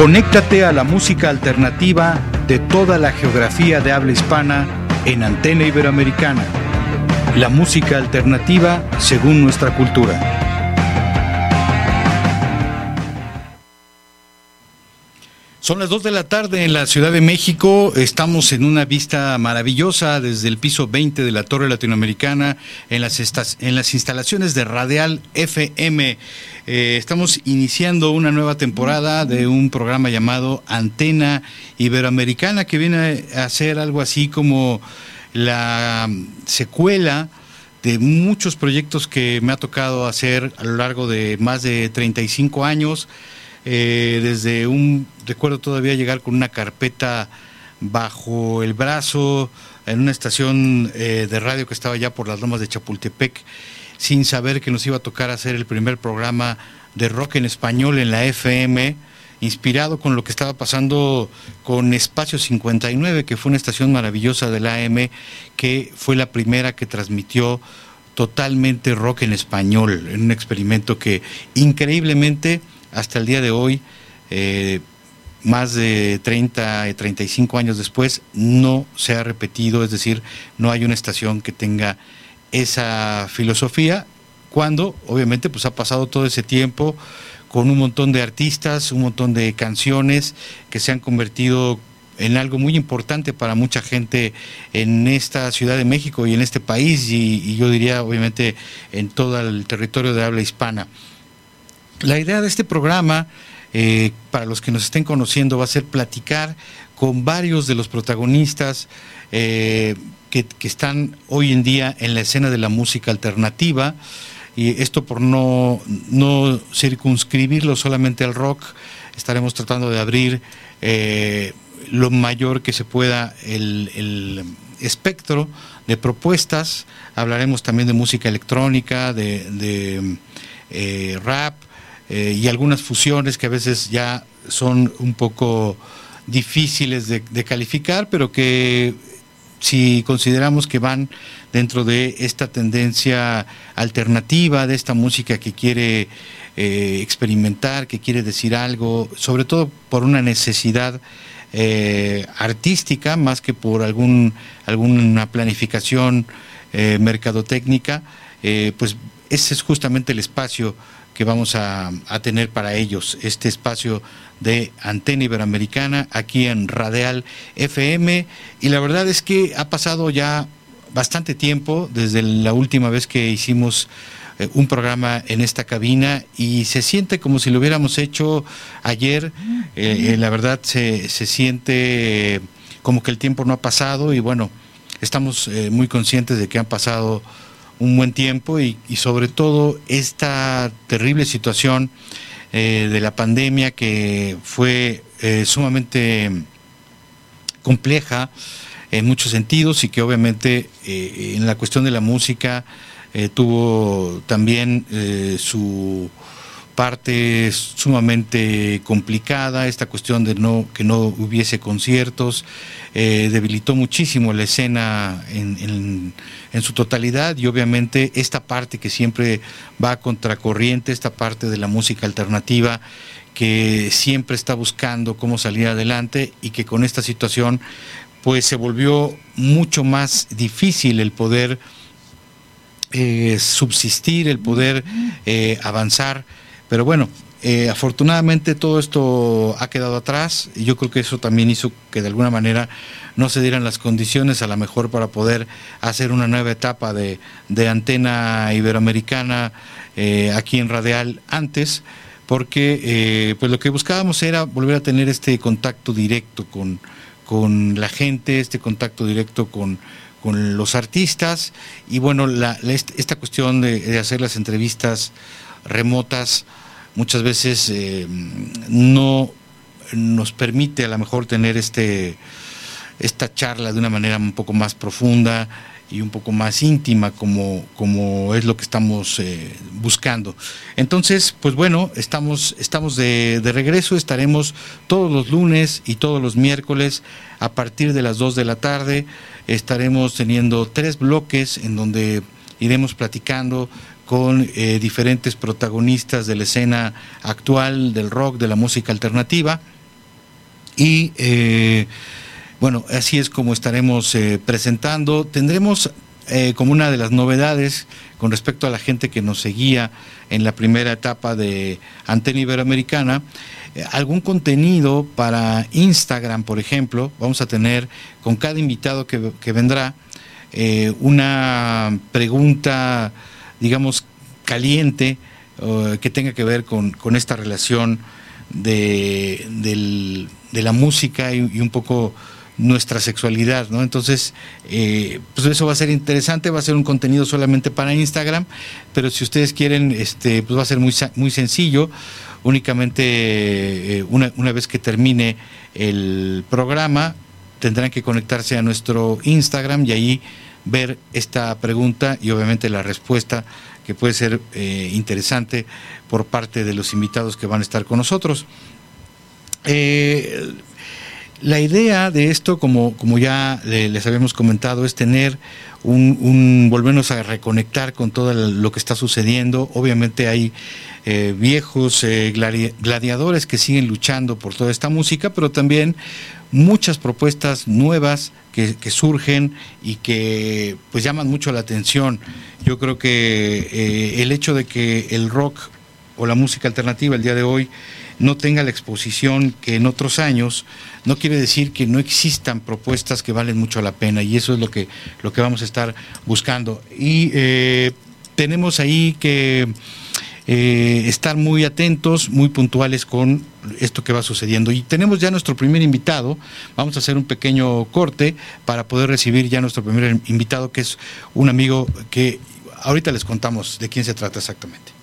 Conéctate a la música alternativa de toda la geografía de habla hispana en Antena Iberoamericana. La música alternativa según nuestra cultura. Son las 2 de la tarde en la Ciudad de México. Estamos en una vista maravillosa desde el piso 20 de la Torre Latinoamericana en las, en las instalaciones de Radial FM. Eh, estamos iniciando una nueva temporada de un programa llamado Antena Iberoamericana que viene a ser algo así como la secuela de muchos proyectos que me ha tocado hacer a lo largo de más de 35 años. Eh, desde un, recuerdo todavía llegar con una carpeta bajo el brazo en una estación eh, de radio que estaba ya por las lomas de Chapultepec, sin saber que nos iba a tocar hacer el primer programa de rock en español en la FM, inspirado con lo que estaba pasando con Espacio 59, que fue una estación maravillosa de la AM, que fue la primera que transmitió totalmente rock en español, en un experimento que increíblemente hasta el día de hoy, eh, más de 30 y 35 años después, no se ha repetido, es decir, no hay una estación que tenga esa filosofía, cuando obviamente pues ha pasado todo ese tiempo con un montón de artistas, un montón de canciones que se han convertido en algo muy importante para mucha gente en esta Ciudad de México y en este país y yo diría obviamente en todo el territorio de habla hispana. La idea de este programa, eh, para los que nos estén conociendo, va a ser platicar con varios de los protagonistas eh, que, están hoy en día en la escena de la música alternativa. Y esto por no, no circunscribirlo solamente al rock, estaremos tratando de abrir eh, lo mayor que se pueda el, espectro de propuestas. Hablaremos también de música electrónica, de, rap, eh, y algunas fusiones que a veces ya son un poco difíciles de, calificar, pero que si consideramos que van dentro de esta tendencia alternativa, de esta música que quiere eh, experimentar, que quiere decir algo, sobre todo por una necesidad eh, artística más que por algún, alguna planificación mercadotécnica, pues ese es justamente el espacio que vamos a, tener para ellos, este espacio de Antena Iberoamericana aquí en Radial FM. Y la verdad es que ha pasado ya bastante tiempo desde la última vez que hicimos eh, un programa en esta cabina y se siente como si lo hubiéramos hecho ayer. Eh, eh, la verdad se, se, siente como que el tiempo no ha pasado y bueno, estamos muy conscientes de que han pasado un buen tiempo y, sobre todo esta terrible situación eh, de la pandemia que fue eh, sumamente compleja en muchos sentidos y que obviamente eh, en la cuestión de la música tuvo también su parte sumamente complicada, esta cuestión de no que no hubiese conciertos, eh, debilitó muchísimo la escena en, en, su totalidad y obviamente esta parte que siempre va contracorriente, esta parte de la música alternativa que siempre está buscando cómo salir adelante y que con esta situación pues se volvió mucho más difícil el poder eh, subsistir, el poder eh, avanzar pero bueno, eh, afortunadamente todo esto ha quedado atrás y yo creo que eso también hizo que de alguna manera no se dieran las condiciones a lo mejor para poder hacer una nueva etapa de, antena iberoamericana eh, aquí en Radial antes, porque eh, pues lo que buscábamos era volver a tener este contacto directo con, con la gente, este contacto directo con, con los artistas y bueno, la, esta cuestión de, hacer las entrevistas remotas muchas veces eh, no nos permite a lo mejor tener este esta charla de una manera un poco más profunda y un poco más íntima como, como es lo que estamos eh, buscando. Entonces, pues bueno, estamos, estamos de, de, regreso, estaremos todos los lunes y todos los miércoles a partir de las 2 de la tarde. Estaremos teniendo tres bloques en donde iremos platicando con eh, diferentes protagonistas de la escena actual del rock, de la música alternativa. Y eh, bueno, así es como estaremos eh, presentando. Tendremos como una de las novedades con respecto a la gente que nos seguía en la primera etapa de Antena Iberoamericana, algún contenido para Instagram, por ejemplo. Vamos a tener con cada invitado que, vendrá una pregunta, digamos, caliente que tenga que ver con, esta relación de, la música y un poco nuestra sexualidad, ¿no? Entonces, eh, pues eso va a ser interesante, va a ser un contenido solamente para Instagram, pero si ustedes quieren, este, pues va a ser muy, muy sencillo, únicamente eh, una, una vez que termine el programa, tendrán que conectarse a nuestro Instagram y ahí ver esta pregunta y obviamente la respuesta que puede ser eh, interesante por parte de los invitados que van a estar con nosotros. Eh, la idea de esto, como, como ya les habíamos comentado, es tener un, volvernos a reconectar con todo lo que está sucediendo. Obviamente hay eh, viejos gladiadores que siguen luchando por toda esta música, pero también muchas propuestas nuevas que, surgen y que pues llaman mucho la atención. Yo creo que eh, el hecho de que el rock o la música alternativa el día de hoy no tenga la exposición que en otros años, no quiere decir que no existan propuestas que valen mucho la pena y eso es lo que, lo que vamos a estar buscando. Y eh, tenemos ahí que eh, estar muy atentos, muy puntuales con esto que va sucediendo. Y tenemos ya nuestro primer invitado, vamos a hacer un pequeño corte para poder recibir ya nuestro primer invitado, que es un amigo que ahorita les contamos de quién se trata exactamente.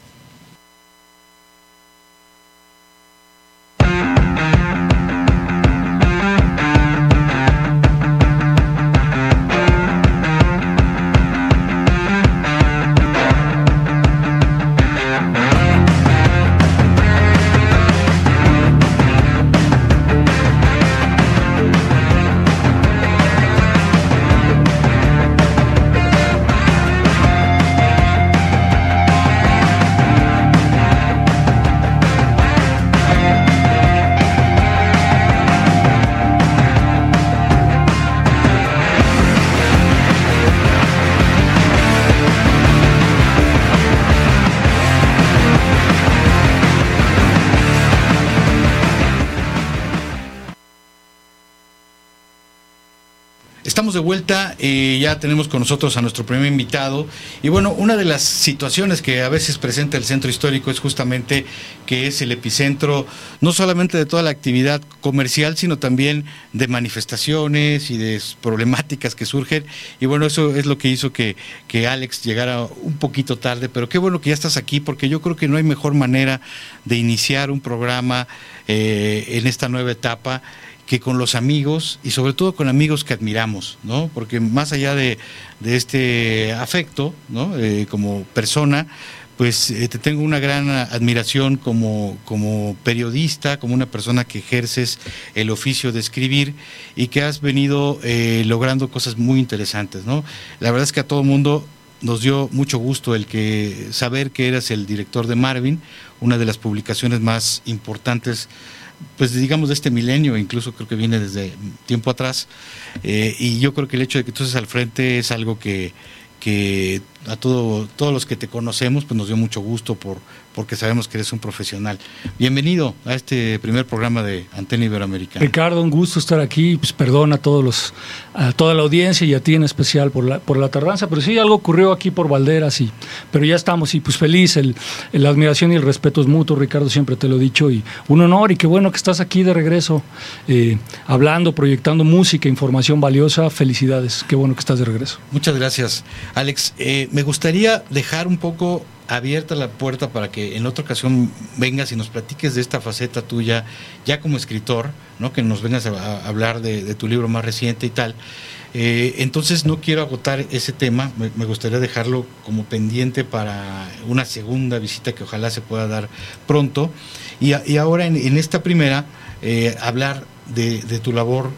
De vuelta, eh, ya tenemos con nosotros a nuestro primer invitado. Y bueno, una de las situaciones que a veces presenta el centro histórico es justamente que es el epicentro no solamente de toda la actividad comercial, sino también de manifestaciones y de problemáticas que surgen. Y bueno, eso es lo que hizo que, que Alex llegara un poquito tarde, pero qué bueno que ya estás aquí, porque yo creo que no hay mejor manera de iniciar un programa eh, en esta nueva etapa que con los amigos y sobre todo con amigos que admiramos, ¿no? Porque más allá de, este afecto, ¿no? Eh, como persona, pues eh, te tengo una gran admiración como, como periodista, como una persona que ejerces el oficio de escribir y que has venido eh, logrando cosas muy interesantes, ¿no? La verdad es que a todo mundo nos dio mucho gusto el que saber que eras el director de Marvin, una de las publicaciones más importantes pues digamos de este milenio, incluso creo que viene desde tiempo atrás, eh, y yo creo que el hecho de que tú estés al frente es algo que, a todo, todos los que te conocemos, pues nos dio mucho gusto por, porque sabemos que eres un profesional. Bienvenido a este primer programa de Antena Iberoamericana. Ricardo, un gusto estar aquí. Pues perdón a todos los, a toda la audiencia y a ti en especial por la, por la tardanza, pero sí algo ocurrió aquí por Valderas y, pero ya estamos y pues feliz. El, la admiración y el respeto es mutuo, Ricardo, siempre te lo he dicho y un honor y qué bueno que estás aquí de regreso, eh, hablando, proyectando música, información valiosa. Felicidades, qué bueno que estás de regreso. Muchas gracias, Alex. Eh, me gustaría dejar un poco abierta la puerta para que en otra ocasión vengas y nos platiques de esta faceta tuya, ya como escritor, ¿no? que nos vengas a, hablar de, tu libro más reciente y tal. Eh, entonces no quiero agotar ese tema, me, gustaría dejarlo como pendiente para una segunda visita que ojalá se pueda dar pronto. Y, ahora en, esta primera, eh, hablar de, tu labor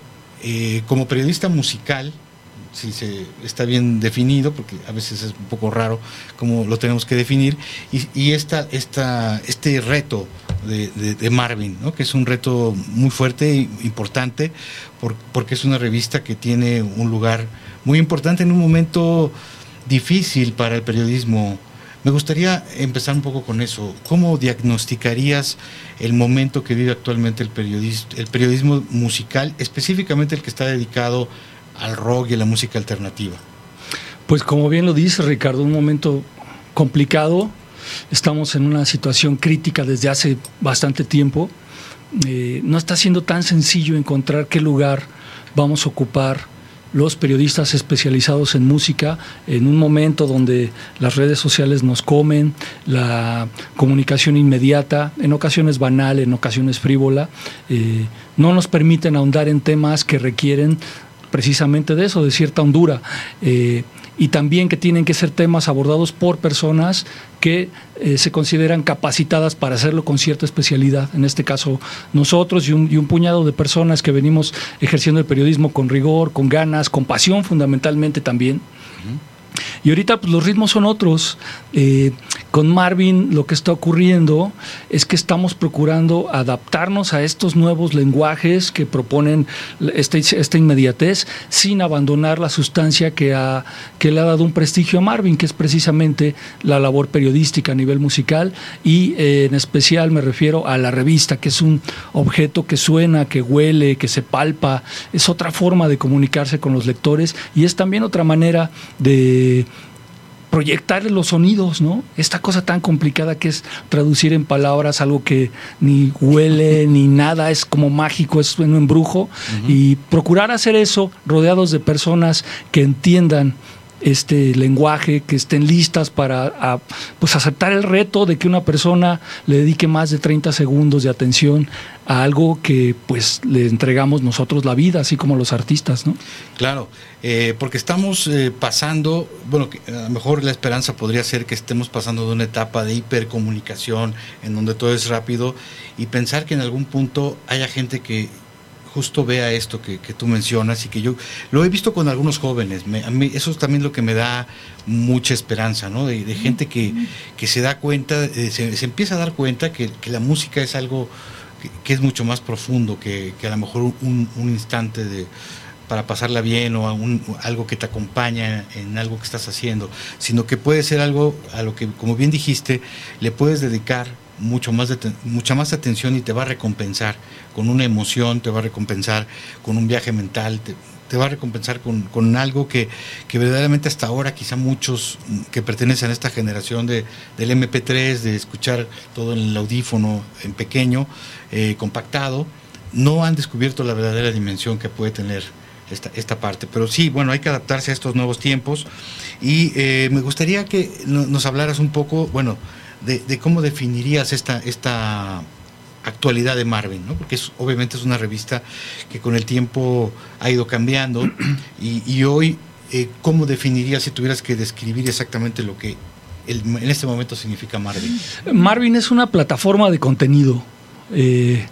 eh, como periodista musical, si se está bien definido, porque a veces es un poco raro cómo lo tenemos que definir, y, y esta, esta, este reto de, Marvin, ¿no? que es un reto muy fuerte e importante, porque es una revista que tiene un lugar muy importante en un momento difícil para el periodismo. Me gustaría empezar un poco con eso. ¿Cómo diagnosticarías el momento que vive actualmente el, el periodismo musical, específicamente el que está dedicado al rock y a la música alternativa? Pues como bien lo dice Ricardo, un momento complicado. Estamos en una situación crítica desde hace bastante tiempo. Eh, no está siendo tan sencillo encontrar qué lugar vamos a ocupar los periodistas especializados en música en un momento donde las redes sociales nos comen, la comunicación inmediata, en ocasiones banal, en ocasiones frívola, eh, no nos permiten ahondar en temas que requieren precisamente de eso, de cierta hondura. Eh, y también que tienen que ser temas abordados por personas que eh, se consideran capacitadas para hacerlo con cierta especialidad. En este caso, nosotros y un, puñado de personas que venimos ejerciendo el periodismo con rigor, con ganas, con pasión fundamentalmente también. Y ahorita pues, los ritmos son otros. Eh, con Marvin lo que está ocurriendo es que estamos procurando adaptarnos a estos nuevos lenguajes que proponen esta, inmediatez sin abandonar la sustancia que, ha, que le ha dado un prestigio a Marvin, que es precisamente la labor periodística a nivel musical y eh, en especial me refiero a la revista, que es un objeto que suena, que huele, que se palpa, es otra forma de comunicarse con los lectores y es también otra manera de proyectar los sonidos, ¿no? Esta cosa tan complicada que es traducir en palabras algo que ni huele ni nada, es como mágico, es un embrujo. Y procurar hacer eso rodeados de personas que entiendan este lenguaje, que estén listas para pues aceptar el reto de que una persona le dedique más de 30 segundos de atención a algo que pues le entregamos nosotros la vida, así como los artistas, ¿no? Claro, eh, porque estamos eh, pasando, bueno, a lo mejor la esperanza podría ser que estemos pasando de una etapa de hipercomunicación en donde todo es rápido y pensar que en algún punto haya gente que justo vea esto que, tú mencionas y que yo lo he visto con algunos jóvenes. a mí, eso es también lo que me da mucha esperanza, ¿no? De, gente que, se da cuenta, eh, se, empieza a dar cuenta que, la música es algo que, es mucho más profundo que, a lo mejor un, instante de para pasarla bien o algo que te acompaña en algo que estás haciendo, sino que puede ser algo a lo que, como bien dijiste, le puedes dedicar mucho más mucha más atención y te va a recompensar con una emoción, te va a recompensar con un viaje mental, te, va a recompensar con, algo que, verdaderamente hasta ahora quizá muchos que pertenecen a esta generación de, del MP3, de escuchar todo en el audífono en pequeño, eh, compactado, no han descubierto la verdadera dimensión que puede tener esta, esta parte. Pero sí, bueno, hay que adaptarse a estos nuevos tiempos y eh, me gustaría que nos hablaras un poco, bueno, de, cómo definirías esta, esta actualidad de Marvin, ¿no? porque es, obviamente es una revista que con el tiempo ha ido cambiando y, hoy, eh, ¿cómo definirías si tuvieras que describir exactamente lo que en este momento significa Marvin? Marvin es una plataforma de contenido. Eh,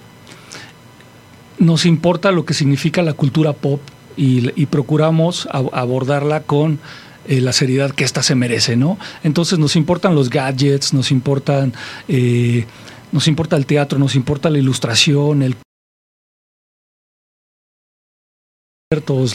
nos importa lo que significa la cultura pop y, procuramos abordarla con eh, la seriedad que ésta se merece, ¿no? Entonces nos importan los gadgets, nos importan, eh, nos importa el teatro, nos importa la ilustración, el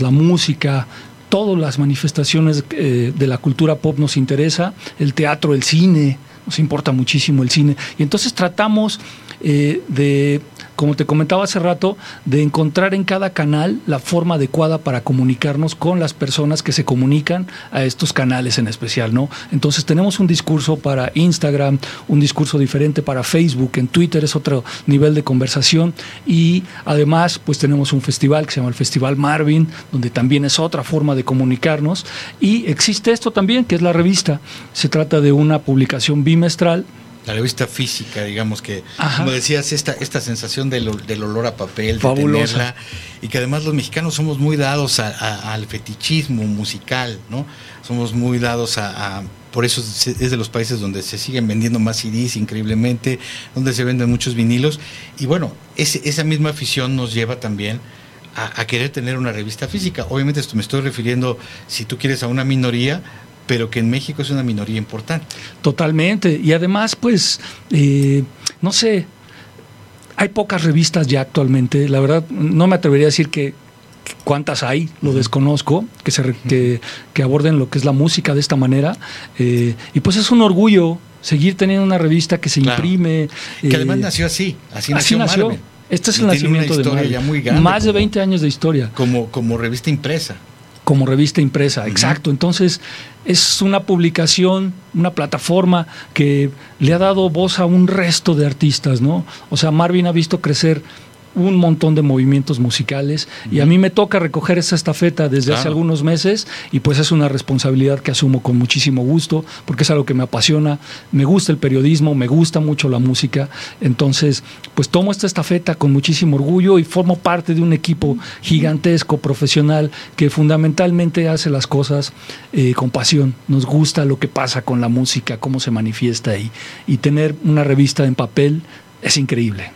la música, todas las manifestaciones eh, de la cultura pop nos interesa, el teatro, el cine, nos importa muchísimo el cine. Y entonces tratamos de como te comentaba hace rato, de encontrar en cada canal la forma adecuada para comunicarnos con las personas que se comunican a estos canales en especial, ¿no? Entonces tenemos un discurso para Instagram, un discurso diferente para Facebook, en Twitter es otro nivel de conversación y además pues tenemos un festival que se llama el Festival Marvin, donde también es otra forma de comunicarnos y existe esto también que es la revista. Se trata de una publicación bimestral la revista física, digamos que, como decías, esta, esta sensación del, olor a papel, de tenerla, y que además los mexicanos somos muy dados al fetichismo musical, ¿no? Somos muy dados a, por eso es de los países donde se siguen vendiendo más CDs increíblemente, donde se venden muchos vinilos, y bueno, esa misma afición nos lleva también a, a, querer tener una revista física. Obviamente esto me estoy refiriendo, si tú quieres, a una minoría, pero que en México es una minoría importante. Totalmente. Y además, pues, eh, no sé, hay pocas revistas ya actualmente. La verdad, no me atrevería a decir que cuántas hay, lo desconozco, que, se, que, aborden lo que es la música de esta manera. Eh, y pues es un orgullo seguir teniendo una revista que se imprime. Que además eh, nació así, así, nació, Este es el nacimiento de Marvel. Más de 20 años de historia. Como, como revista impresa como revista impresa, exacto. Entonces, es una publicación, una plataforma que le ha dado voz a un resto de artistas, ¿no? O sea, Marvin ha visto crecer un montón de movimientos musicales y a mí me toca recoger esa estafeta desde hace algunos meses y pues es una responsabilidad que asumo con muchísimo gusto porque es algo que me apasiona, me gusta el periodismo, me gusta mucho la música, entonces pues tomo esta estafeta con muchísimo orgullo y formo parte de un equipo gigantesco, profesional, que fundamentalmente hace las cosas eh, con pasión, nos gusta lo que pasa con la música, cómo se manifiesta ahí. Y tener una revista en papel es increíble.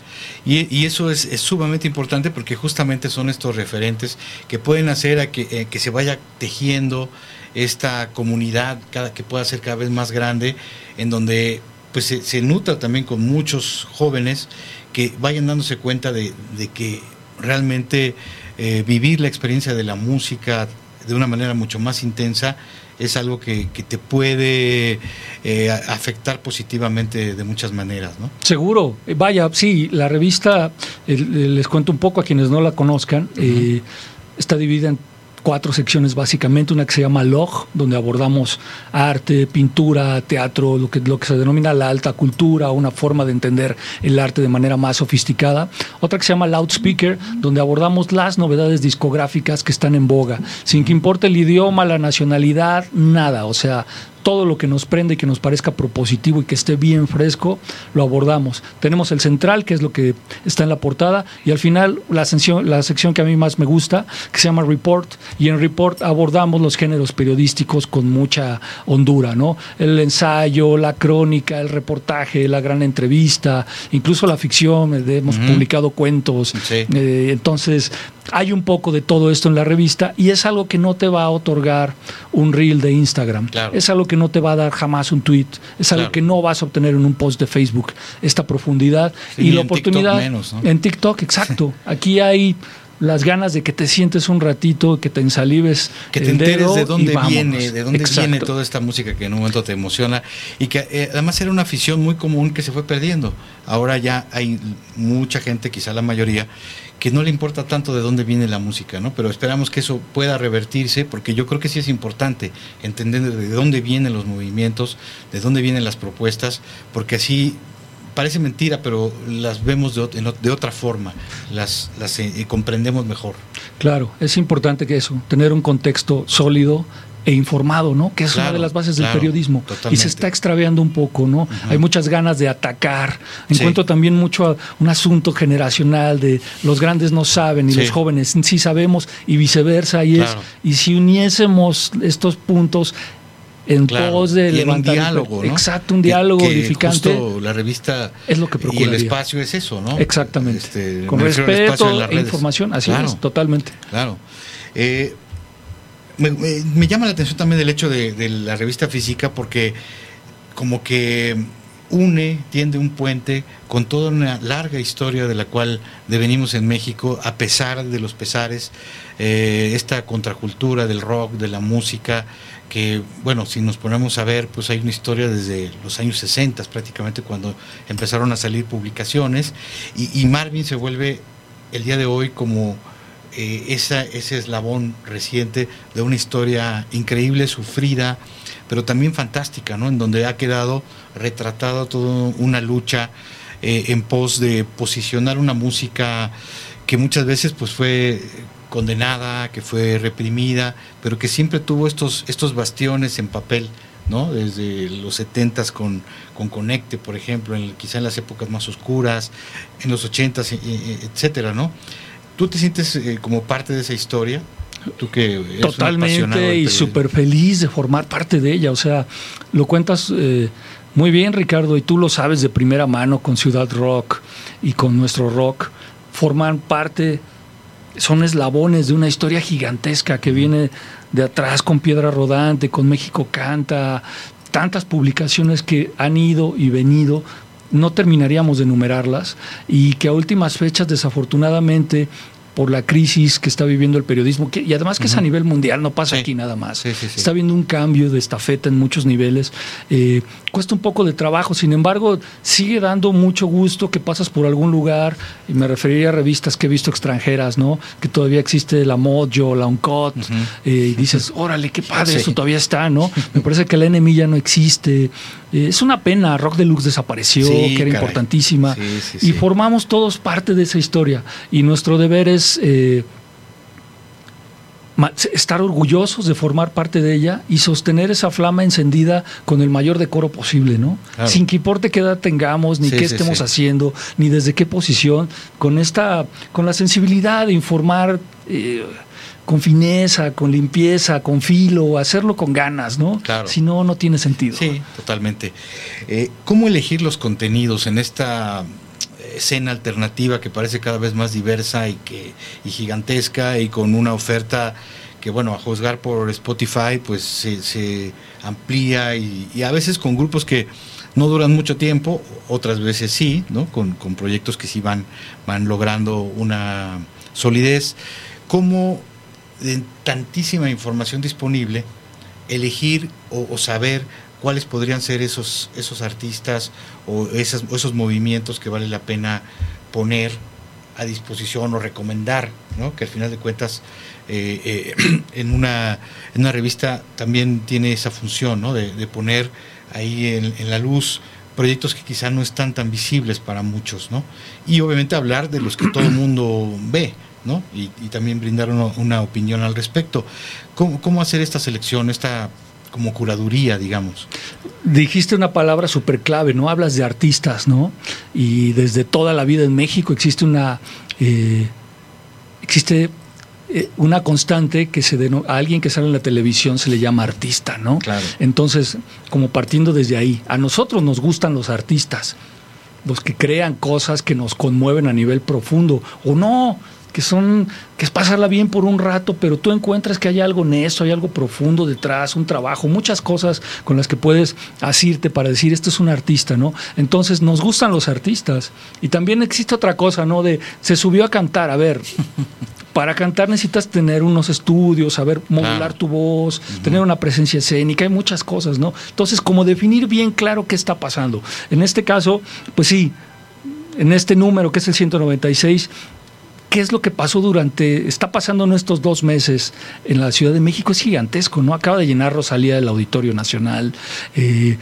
Y, eso es, sumamente importante porque justamente son estos referentes que pueden hacer a que, eh, se vaya tejiendo esta comunidad que pueda ser cada vez más grande, en donde pues se, nutra también con muchos jóvenes que vayan dándose cuenta de, que realmente eh, vivir la experiencia de la música de una manera mucho más intensa es algo que, te puede eh, afectar positivamente de muchas maneras, ¿no? Seguro. Eh, vaya, sí, la revista, les cuento un poco a quienes no la conozcan, eh, está dividida en cuatro secciones básicamente, una que se llama Log, donde abordamos arte, pintura, teatro, lo que, lo que se denomina la alta cultura, una forma de entender el arte de manera más sofisticada. Otra que se llama Loudspeaker, donde abordamos las novedades discográficas que están en boga, sin que importe el idioma, la nacionalidad, nada. O sea, todo lo que nos prende y que nos parezca propositivo y que esté bien fresco, lo abordamos. Tenemos el central, que es lo que está en la portada, y al final la sección, la sección que a mí más me gusta, que se llama Report, y en Report abordamos los géneros periodísticos con mucha hondura, ¿no? El ensayo, la crónica, el reportaje, la gran entrevista, incluso la ficción, eh, hemos publicado cuentos. Eh, entonces, hay un poco de todo esto en la revista y es algo que no te va a otorgar un reel de Instagram. Es algo que no te va a dar jamás un tweet. Es algo que no vas a obtener en un post de Facebook. Esta profundidad y la oportunidad. En TikTok, exacto. Aquí hay las ganas de que te sientes un ratito, que te ensalives. Que te enteres de dónde viene, de dónde viene toda esta música que en un momento te emociona. Y que eh, además era una afición muy común que se fue perdiendo. Ahora ya hay mucha gente, quizá la mayoría, que no le importa tanto de dónde viene la música, ¿no? Pero esperamos que eso pueda revertirse, porque yo creo que sí es importante entender de dónde vienen los movimientos, de dónde vienen las propuestas, porque así parece mentira, pero las vemos de, otra forma, las, las eh, comprendemos mejor. Claro, es importante que eso, tener un contexto sólido, e informado, ¿no? Que es una de las bases del periodismo. Y se está extraviando un poco, ¿no? Hay muchas ganas de atacar. Encuentro también mucho un asunto generacional de los grandes no saben y los jóvenes sí sabemos y viceversa. Y, es, y si uniésemos estos puntos en pos de levantar un diálogo, ¿no? Exacto, un diálogo edificante. Justo la revista es lo que y el espacio es eso, ¿no? Exactamente. Este, Con respeto e información, así es, totalmente. Claro. Eh, me, llama la atención también el hecho de, la revista física porque como que une, tiende un puente con toda una larga historia de la cual devenimos en México, a pesar de los pesares, eh, esta contracultura del rock, de la música, que, bueno, si nos ponemos a ver, pues hay una historia desde los años 60 prácticamente cuando empezaron a salir publicaciones, y, Marvin se vuelve el día de hoy como eh, esa, ese eslabón reciente de una historia increíble, sufrida, pero también fantástica, ¿no? En donde ha quedado retratada toda una lucha eh, en pos de posicionar una música que muchas veces pues fue condenada, que fue reprimida, pero que siempre tuvo estos, estos bastiones en papel, ¿no? Desde los setentas con, con Conecte, por ejemplo, en, quizá en las épocas más oscuras, en los ochentas, e, e, etcétera, ¿no? ¿Tú te sientes eh, como parte de esa historia? Tú que Totalmente y súper feliz de formar parte de ella. O sea, lo cuentas eh, muy bien, Ricardo, y tú lo sabes de primera mano con Ciudad Rock y con nuestro rock. Forman parte, son eslabones de una historia gigantesca que viene de atrás con Piedra Rodante, con México Canta, tantas publicaciones que han ido y venido no terminaríamos de enumerarlas y que a últimas fechas desafortunadamente por la crisis que está viviendo el periodismo, y además que es a nivel mundial, no pasa aquí nada más. está habiendo un cambio de estafeta en muchos niveles. Eh, cuesta un poco de trabajo, sin embargo, sigue dando mucho gusto que pasas por algún lugar, y me referiría a revistas que he visto extranjeras, ¿no? Que todavía existe la Mojo, la Uncut, eh, y dices, órale, qué padre, eso todavía está, ¿no? Me parece que la NMI ya no existe. Eh, es una pena, Rock Deluxe desapareció, que era importantísima, y formamos todos parte de esa historia, y nuestro deber es eh, estar orgullosos de formar parte de ella y sostener esa flama encendida con el mayor decoro posible, ¿no? Sin que importe qué edad tengamos, ni qué estemos haciendo, ni desde qué posición, con esta, con la sensibilidad de informar eh, con fineza, con limpieza, con filo, hacerlo con ganas, ¿no? Si no, no tiene sentido. Sí, totalmente. Eh, ¿Cómo elegir los contenidos en esta escena alternativa que parece cada vez más diversa y, que, y gigantesca y con una oferta que, bueno, a juzgar por Spotify, pues se, amplía y, a veces con grupos que no duran mucho tiempo, otras veces sí, ¿no? Con, proyectos que sí van, van logrando una solidez. ¿Cómo de tantísima información disponible elegir o saber cuáles podrían ser esos, esos artistas o esos, esos movimientos que vale la pena poner a disposición o recomendar, ¿no? que al final de cuentas eh, eh, en, una, en una revista también tiene esa función ¿no? de, poner ahí en, la luz proyectos que quizá no están tan visibles para muchos, ¿no? Y obviamente hablar de los que todo el mundo ve, ¿no? Y, también brindar una, una, opinión al respecto. ¿Cómo, ¿Cómo hacer esta selección, esta como curaduría, digamos. Dijiste una palabra súper clave, ¿no? Hablas de artistas, ¿no? Y desde toda la vida en México existe una... Eh, existe eh, una constante que se a alguien que sale en la televisión se le llama artista, ¿no? Claro. Entonces, como partiendo desde ahí, a nosotros nos gustan los artistas, los que crean cosas que nos conmueven a nivel profundo, o no, que son, que es pasarla bien por un rato, pero tú encuentras que hay algo en eso, hay algo profundo detrás, un trabajo, muchas cosas con las que puedes asirte para decir, esto es un artista, ¿no? Entonces, nos gustan los artistas. Y también existe otra cosa, ¿no? De, se subió a cantar, a ver. Para cantar necesitas tener unos estudios, saber modular tu voz, tener una presencia escénica, hay muchas cosas, ¿no? Entonces, como definir bien claro qué está pasando. En este caso, pues sí, en este número que es el 196, qué es lo que pasó durante, está pasando en estos dos meses en la Ciudad de México, es gigantesco, ¿no? Acaba de llenar Rosalía del Auditorio Nacional. Eh,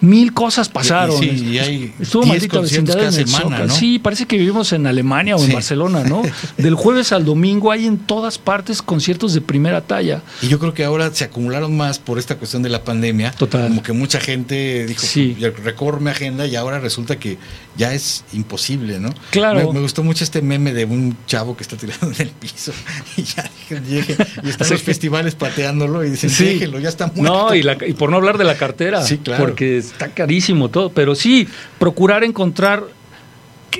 mil cosas pasaron. Sí, y hay Estuvo maldita vecindad semana, ¿no? Sí, parece que vivimos en Alemania o en Barcelona, ¿no? Del jueves al domingo hay en todas partes conciertos de primera talla. Y yo creo que ahora se acumularon más por esta cuestión de la pandemia. Total. Como que mucha gente dijo, sí. recorro mi agenda y ahora resulta que ya es imposible, ¿no? Claro. Me, gustó mucho este meme de un chavo que está tirando en el piso y ya llegue, y están los festivales pateándolo y dicen, déjelo, ya está muerto. No, y, y por no hablar de la cartera. Sí, claro. Porque está carísimo todo, pero sí, procurar encontrar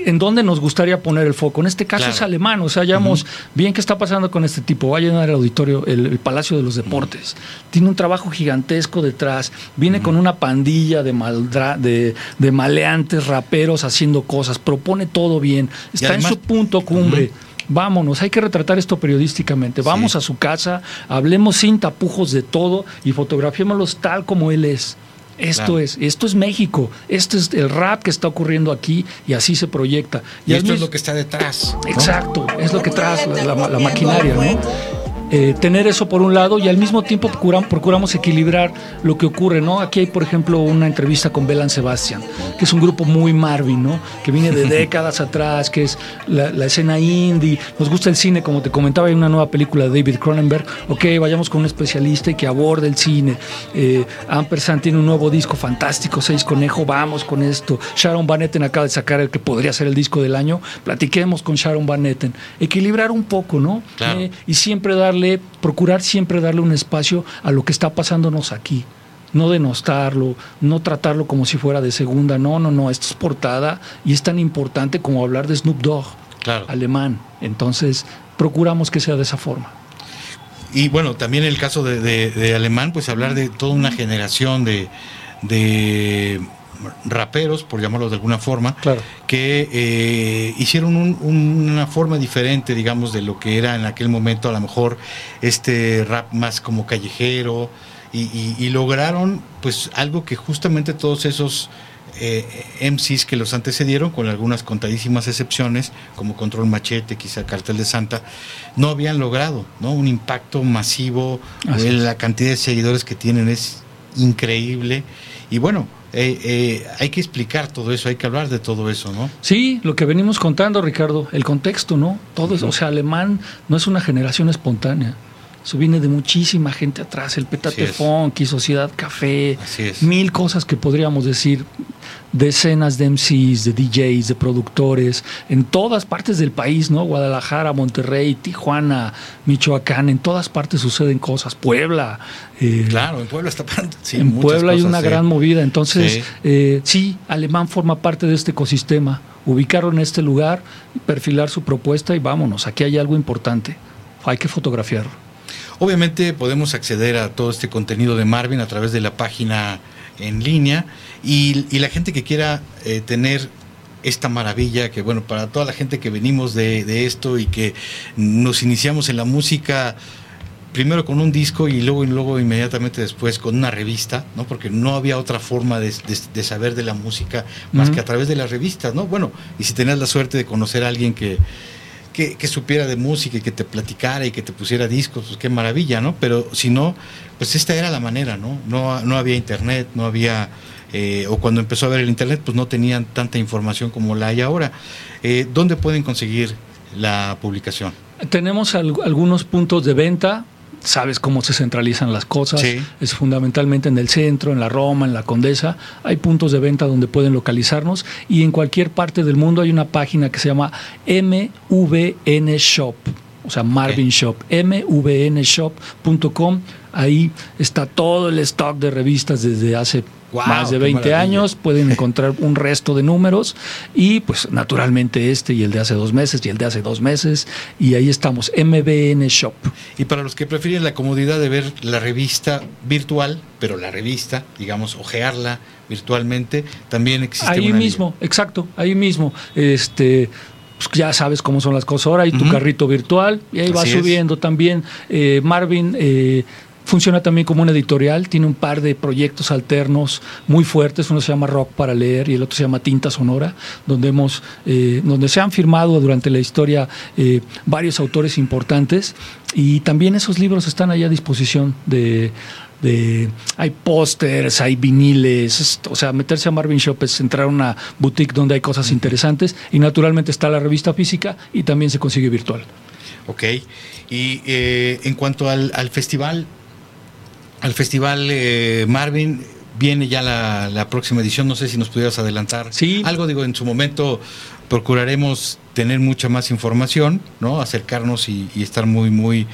en dónde nos gustaría poner el foco. En este caso es alemán, o sea, ya vemos bien qué está pasando con este tipo. Va a llenar el auditorio, el, Palacio de los Deportes. Tiene un trabajo gigantesco detrás. Viene con una pandilla de, maldra, de, de, maleantes, raperos haciendo cosas. Propone todo bien. Está en su punto cumbre. Vámonos, hay que retratar esto periodísticamente. Vamos a su casa, hablemos sin tapujos de todo y fotografiémoslos tal como él es. Esto es, esto es México, esto es el rap que está ocurriendo aquí y así se proyecta. Y, esto es lo que está detrás. Exacto, es lo que trae la, la maquinaria, ¿no? Eh, tener eso por un lado y al mismo tiempo procuramos equilibrar lo que ocurre, ¿no? Aquí hay, por ejemplo, una entrevista con Belan Sebastian, que es un grupo muy Marvin, ¿no? Que viene de décadas atrás, que es la, escena indie, nos gusta el cine, como te comentaba, hay una nueva película de David Cronenberg, ok, vayamos con un especialista y que aborde el cine. Eh, Ampersand tiene un nuevo disco fantástico, Seis Conejo, vamos con esto. Sharon Van Etten acaba de sacar el que podría ser el disco del año, platiquemos con Sharon Van Etten. Equilibrar un poco, ¿no? Eh, y siempre darle procurar siempre darle un espacio a lo que está pasándonos aquí. No denostarlo, no tratarlo como si fuera de segunda. No, no, no. Esto es portada y es tan importante como hablar de Snoop Dogg, alemán. Entonces, procuramos que sea de esa forma. Y bueno, también el caso de, alemán, pues hablar de toda una generación de raperos, por llamarlo de alguna forma, que eh, hicieron una forma diferente, digamos, de lo que era en aquel momento a lo mejor este rap más como callejero y, lograron pues algo que justamente todos esos eh, MCs que los antecedieron, con algunas contadísimas excepciones, como Control Machete, quizá Cartel de Santa, no habían logrado, ¿no? Un impacto masivo, la cantidad de seguidores que tienen es increíble y bueno, eh, eh, hay que explicar todo eso, hay que hablar de todo eso, ¿no? Sí, lo que venimos contando, Ricardo, el contexto, ¿no? Todo eso, o sea, alemán no es una generación espontánea. Eso viene de muchísima gente atrás, el Petate Funky, Sociedad Café, mil cosas que podríamos decir, decenas de MCs, de DJs, de productores, en todas partes del país, ¿no? Guadalajara, Monterrey, Tijuana, Michoacán, en todas partes suceden cosas, Puebla. Eh, claro, en Puebla está sí, En Puebla hay una gran movida, entonces eh, sí, Alemán forma parte de este ecosistema, ubicarlo en este lugar, perfilar su propuesta y vámonos, aquí hay algo importante, hay que fotografiarlo. Obviamente podemos acceder a todo este contenido de Marvin a través de la página en línea y, la gente que quiera eh, tener esta maravilla, que bueno, para toda la gente que venimos de, esto y que nos iniciamos en la música, primero con un disco y luego, y luego inmediatamente después con una revista, ¿no? Porque no había otra forma de, saber de la música más que a través de las revistas, ¿no? Bueno, y si tenías la suerte de conocer a alguien que, que, supiera de música y que te platicara y que te pusiera discos, pues qué maravilla, ¿no? Pero si no, pues esta era la manera, ¿no? No, no había internet, no había, eh, o cuando empezó a ver el internet, pues no tenían tanta información como la hay ahora. Eh, ¿Dónde pueden conseguir la publicación? Tenemos algunos puntos de venta, sabes cómo se centralizan las cosas. Es fundamentalmente en el centro, en la Roma, en la Condesa. Hay puntos de venta donde pueden localizarnos y en cualquier parte del mundo hay una página que se llama MVN Shop, o sea, Marvin Shop, mvnshop.com. Ahí está todo el stock de revistas desde hace más de 20 años, pueden encontrar un resto de números y pues naturalmente este y el de hace dos meses y el de hace dos meses y ahí estamos, MBN Shop. Y para los que prefieren la comodidad de ver la revista virtual, pero la revista, digamos, ojearla virtualmente, también existe. Ahí mismo, exacto, ahí mismo. Este, pues ya sabes cómo son las cosas ahora, hay tu carrito virtual y ahí va subiendo también. Eh, Marvin eh, Funciona también como una editorial, tiene un par de proyectos alternos muy fuertes, uno se llama Rock para leer y el otro se llama Tinta Sonora, donde, hemos, eh, donde se han firmado durante la historia eh, varios autores importantes y también esos libros están ahí a disposición de, hay pósters, hay viniles, o sea, meterse a Marvin Shop es entrar a una boutique donde hay cosas interesantes y naturalmente está la revista física y también se consigue virtual. Ok, y eh, en cuanto al, al festival, al Festival eh, Marvin. Viene ya la, próxima edición, no sé si nos pudieras adelantar. Sí. Algo, digo, en su momento procuraremos tener mucha más información, ¿no? Acercarnos y, estar muy, muy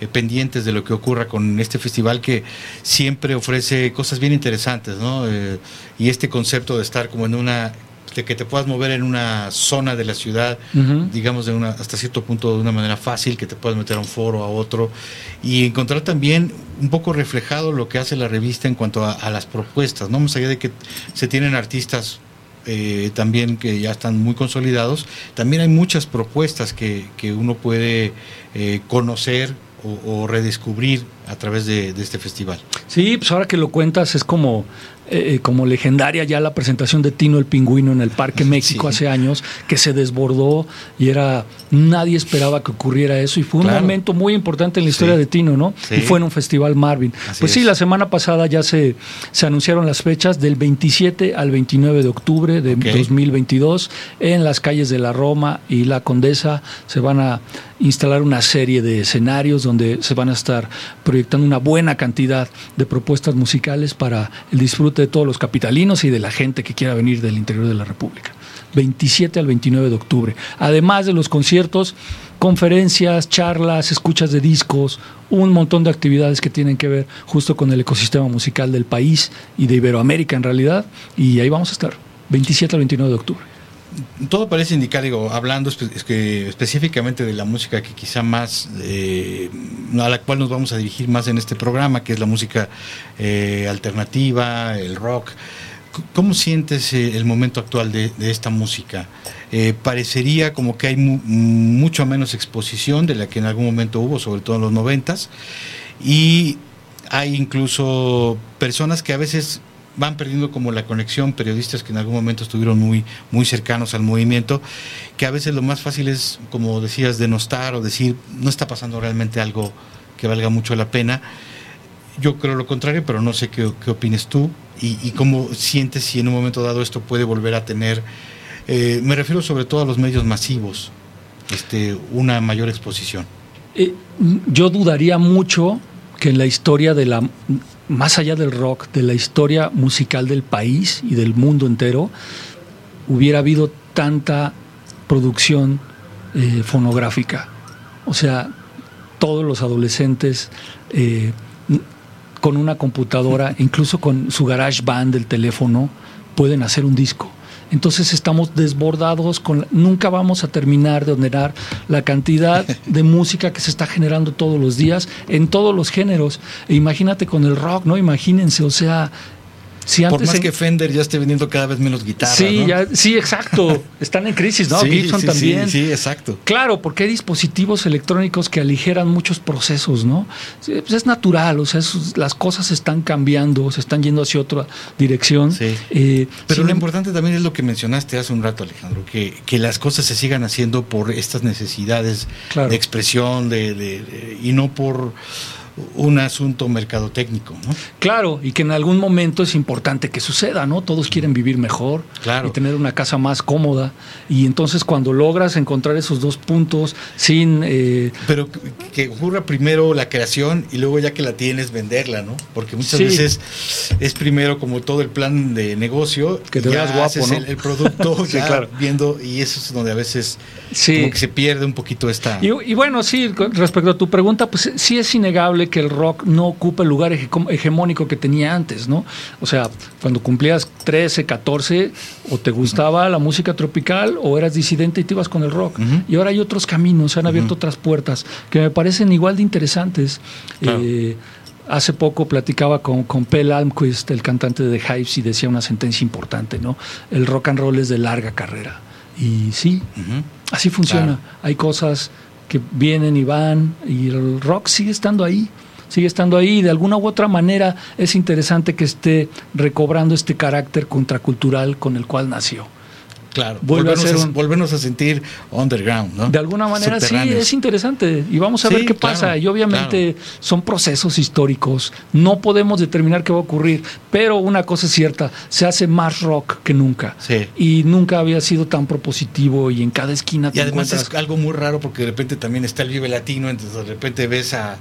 eh, pendientes de lo que ocurra con este festival que siempre ofrece cosas bien interesantes, ¿no? Eh, y este concepto de estar como en una de que te puedas mover en una zona de la ciudad, digamos, de una, hasta cierto punto de una manera fácil, que te puedas meter a un foro, a otro, y encontrar también un poco reflejado lo que hace la revista en cuanto a, las propuestas, ¿no? Más allá de que se tienen artistas eh, también que ya están muy consolidados, también hay muchas propuestas que, que uno puede eh, conocer o, redescubrir a través de, de, este festival. Sí, pues ahora que lo cuentas es como eh, eh, como legendaria ya la presentación de Tino el Pingüino en el Parque México hace años, que se desbordó y era, nadie esperaba que ocurriera eso y fue un momento muy importante en la historia de Tino, ¿no? Y fue en un festival Marvin. pues sí, la semana pasada ya se, se anunciaron las fechas del 27 al 29 de octubre de 2022 en las calles de la Roma y la Condesa se van a instalar una serie de escenarios donde se van a estar proyectando una buena cantidad de propuestas musicales para el disfrute de todos los capitalinos y de la gente que quiera venir del interior de la República. 27 al 29 de octubre. Además de los conciertos, conferencias, charlas, escuchas de discos, un montón de actividades que tienen que ver justo con el ecosistema musical del país y de Iberoamérica en realidad. Y ahí vamos a estar, 27 al 29 de octubre. Todo parece indicar, digo, hablando específicamente de la música que quizá más, eh, a la cual nos vamos a dirigir más en este programa, que es la música eh, alternativa, el rock. ¿Cómo sientes eh, el momento actual de, esta música? parecería como que hay mucho menos exposición de la que en algún momento hubo, sobre todo en los noventas, y hay incluso personas que a veces van perdiendo como la conexión, periodistas que en algún momento estuvieron muy, muy cercanos al movimiento, que a veces lo más fácil es, como decías, denostar o decir, no está pasando realmente algo que valga mucho la pena. Yo creo lo contrario, pero no sé qué, qué opines tú y, cómo sientes si en un momento dado esto puede volver a tener, eh, me refiero sobre todo a los medios masivos, este, una mayor exposición. Eh, yo dudaría mucho que en la historia de la más allá del rock, de la historia musical del país y del mundo entero, hubiera habido tanta producción eh, fonográfica. O sea, todos los adolescentes eh, con una computadora, incluso con su garage band del teléfono, pueden hacer un disco. Entonces estamos desbordados con nunca vamos a terminar de ordenar la cantidad de música que se está generando todos los días en todos los géneros. E imagínate con el rock, ¿no? Imagínense, o sea, por más que Fender ya esté vendiendo cada vez menos guitarras. Sí, sí, exacto. Están en crisis, ¿no? Gibson también. Sí, exacto. Claro, porque hay dispositivos electrónicos que aligeran muchos procesos, ¿no? Pues es natural, o sea, las cosas están cambiando, se están yendo hacia otra dirección. Eh, Pero lo em- importante también es lo que mencionaste hace un rato, Alejandro, que, que las cosas se sigan haciendo por estas necesidades de expresión de, y no por un asunto mercadotécnico, ¿no? Claro, y que en algún momento es importante que suceda, ¿no? Todos quieren vivir mejor y tener una casa más cómoda. Y entonces cuando logras encontrar esos dos puntos sin... Eh, Pero que ocurra primero la creación y luego ya que la tienes venderla, ¿no? Porque muchas veces es primero como todo el plan de negocio. Que te veas guapo, ¿no? el, producto claro. viendo y eso es donde a veces como que se pierde un poquito esta... y bueno, sí, respecto a tu pregunta, pues sí es innegable que el rock no ocupa el lugar hegemónico que tenía antes, ¿no? O sea, cuando cumplías 13, 14, o te gustaba la música tropical o eras disidente y te ibas con el rock. Y ahora hay otros caminos, se han abierto otras puertas que me parecen igual de interesantes. Eh, hace poco platicaba con, con Pell Almquist, el cantante de The Hives, y decía una sentencia importante, ¿no? El rock and roll es de larga carrera. Y sí, así funciona. Hay cosas que vienen y van y el rock sigue estando ahí sigue estando ahí y de alguna u otra manera es interesante que esté recobrando este carácter contracultural con el cual nació. Claro, volvernos a, sentir underground, ¿no? De alguna manera sí, es interesante y vamos a ver qué pasa. y obviamente son procesos históricos, no podemos determinar qué va a ocurrir, pero una cosa es cierta, se hace más rock que nunca. Y nunca había sido tan propositivo y en cada esquina te Y además es algo muy raro porque de repente también está el Vive Latino, entonces de repente ves a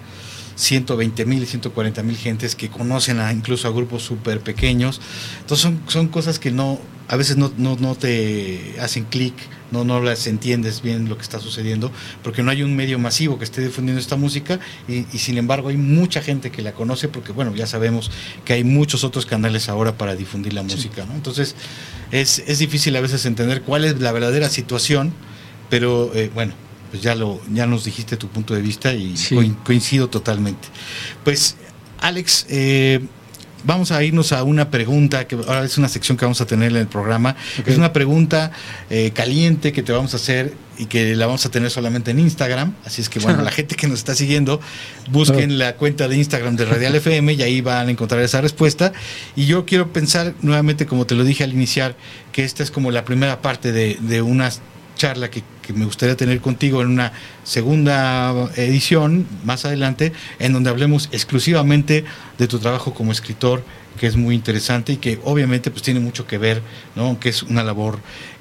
120 mil, 140 mil gentes que conocen a, incluso a grupos súper pequeños. Entonces son, son cosas que no, a veces no, no, no te hacen clic, no, no las entiendes bien lo que está sucediendo, porque no hay un medio masivo que esté difundiendo esta música y, sin embargo hay mucha gente que la conoce porque, bueno, ya sabemos que hay muchos otros canales ahora para difundir la música, ¿no? Entonces es, es difícil a veces entender cuál es la verdadera situación, pero eh, bueno, pues ya, lo, ya nos dijiste tu punto de vista y coincido totalmente. Pues, Alex, eh, vamos a irnos a una pregunta, que ahora es una sección que vamos a tener en el programa. Es una pregunta eh, caliente que te vamos a hacer y que la vamos a tener solamente en Instagram. Así es que, bueno, la gente que nos está siguiendo, busquen la cuenta de Instagram de Radial FM y ahí van a encontrar esa respuesta. Y yo quiero pensar nuevamente, como te lo dije al iniciar, que esta es como la primera parte de, de unas charla que, me gustaría tener contigo en una segunda edición más adelante, en donde hablemos exclusivamente de tu trabajo como escritor, que es muy interesante y que obviamente pues tiene mucho que ver, ¿no? que es una labor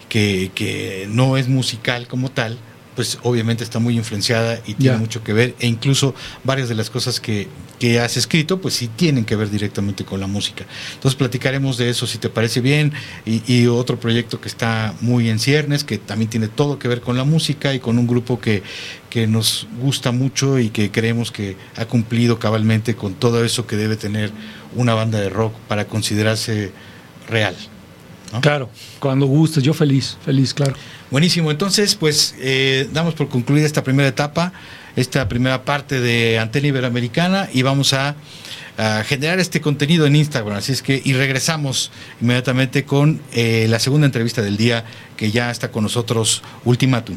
que, que no es musical como tal, pues obviamente está muy influenciada y tiene mucho que ver, e incluso varias de las cosas que, que, has escrito, pues sí tienen que ver directamente con la música. Entonces platicaremos de eso, si te parece bien, y, otro proyecto que está muy en ciernes, que también tiene todo que ver con la música y con un grupo que, que nos gusta mucho y que creemos que ha cumplido cabalmente con todo eso que debe tener una banda de rock para considerarse real. Claro, cuando guste, yo feliz, feliz, claro. Buenísimo, entonces pues eh, damos por concluida esta primera etapa, esta primera parte de Antena Iberoamericana y vamos a, generar este contenido en Instagram, así es que y regresamos inmediatamente con eh, la segunda entrevista del día que ya está con nosotros Ultimatum.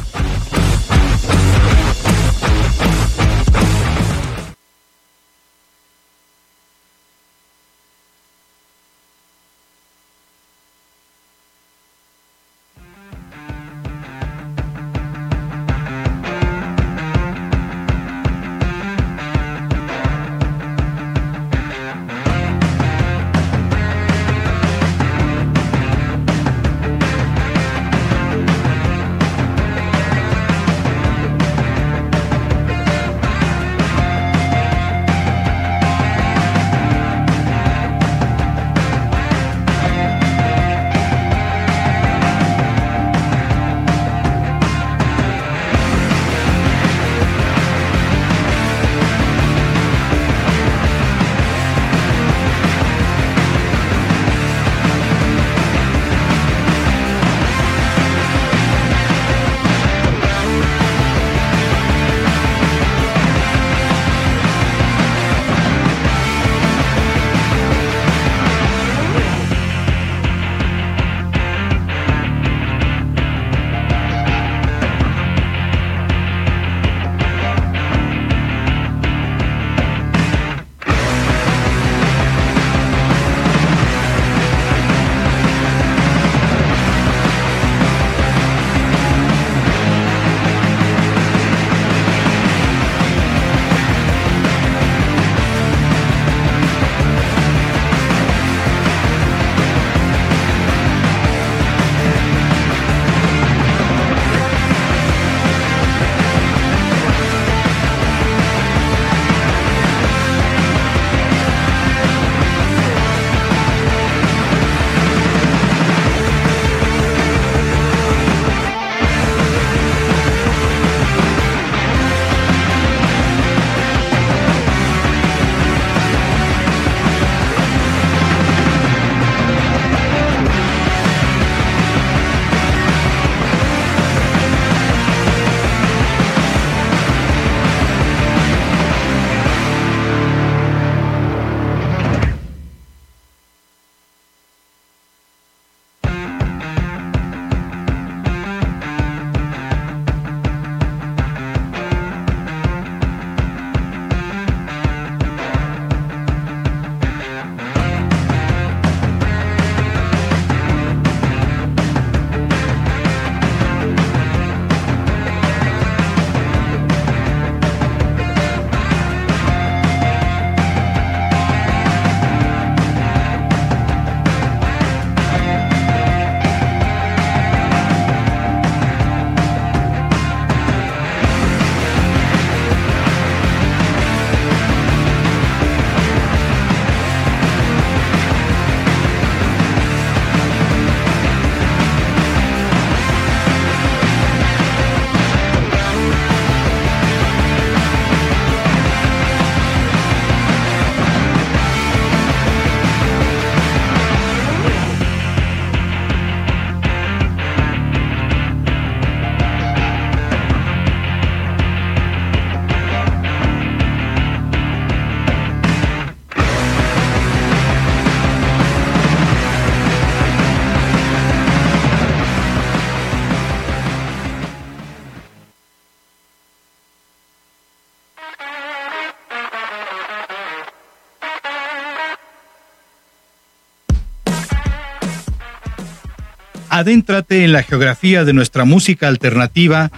Adéntrate en la geografía de nuestra música alternativa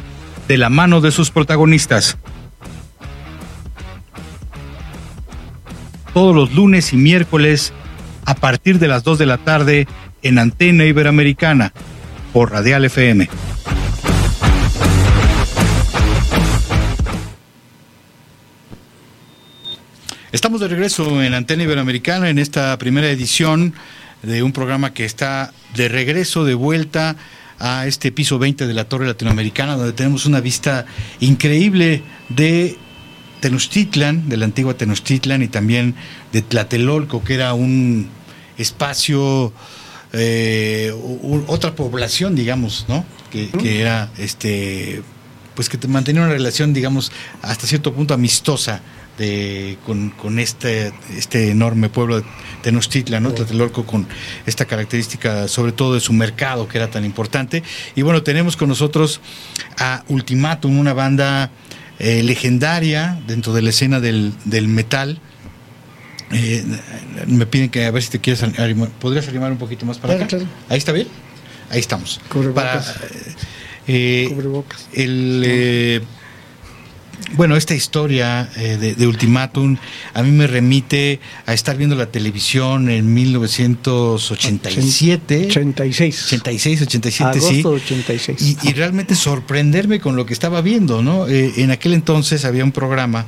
de la mano de sus protagonistas. Todos los lunes y miércoles a partir de las 2 de la tarde en Antena Iberoamericana por Radial FM. Estamos de regreso en Antena Iberoamericana en esta primera edición de un programa que está de regreso, de vuelta a este piso 20 de la Torre Latinoamericana, donde tenemos una vista increíble de Tenochtitlan, de la antigua Tenochtitlan y también de Tlatelolco, que era un espacio, eh, otra población, digamos, ¿no? Que, que, era, este, pues que mantenía una relación, digamos, hasta cierto punto amistosa de, con, con este, este enorme pueblo de Tenochtitlan, ¿no? Tlatelolco, con esta característica, sobre todo de su mercado, que era tan importante. Y bueno, tenemos con nosotros a Ultimatum, una banda eh, legendaria dentro de la escena del, del metal. Eh, me piden que a ver si te quieres animar. ¿Podrías animar un poquito más para acá? Ahí está bien. Ahí estamos. Para, eh, el eh, bueno, esta historia eh, de, de, Ultimatum a mí me remite a estar viendo la televisión en 1987. 86. 86, 87, Agosto sí. 86. Y, y, realmente sorprenderme con lo que estaba viendo, ¿no? Eh, en aquel entonces había un programa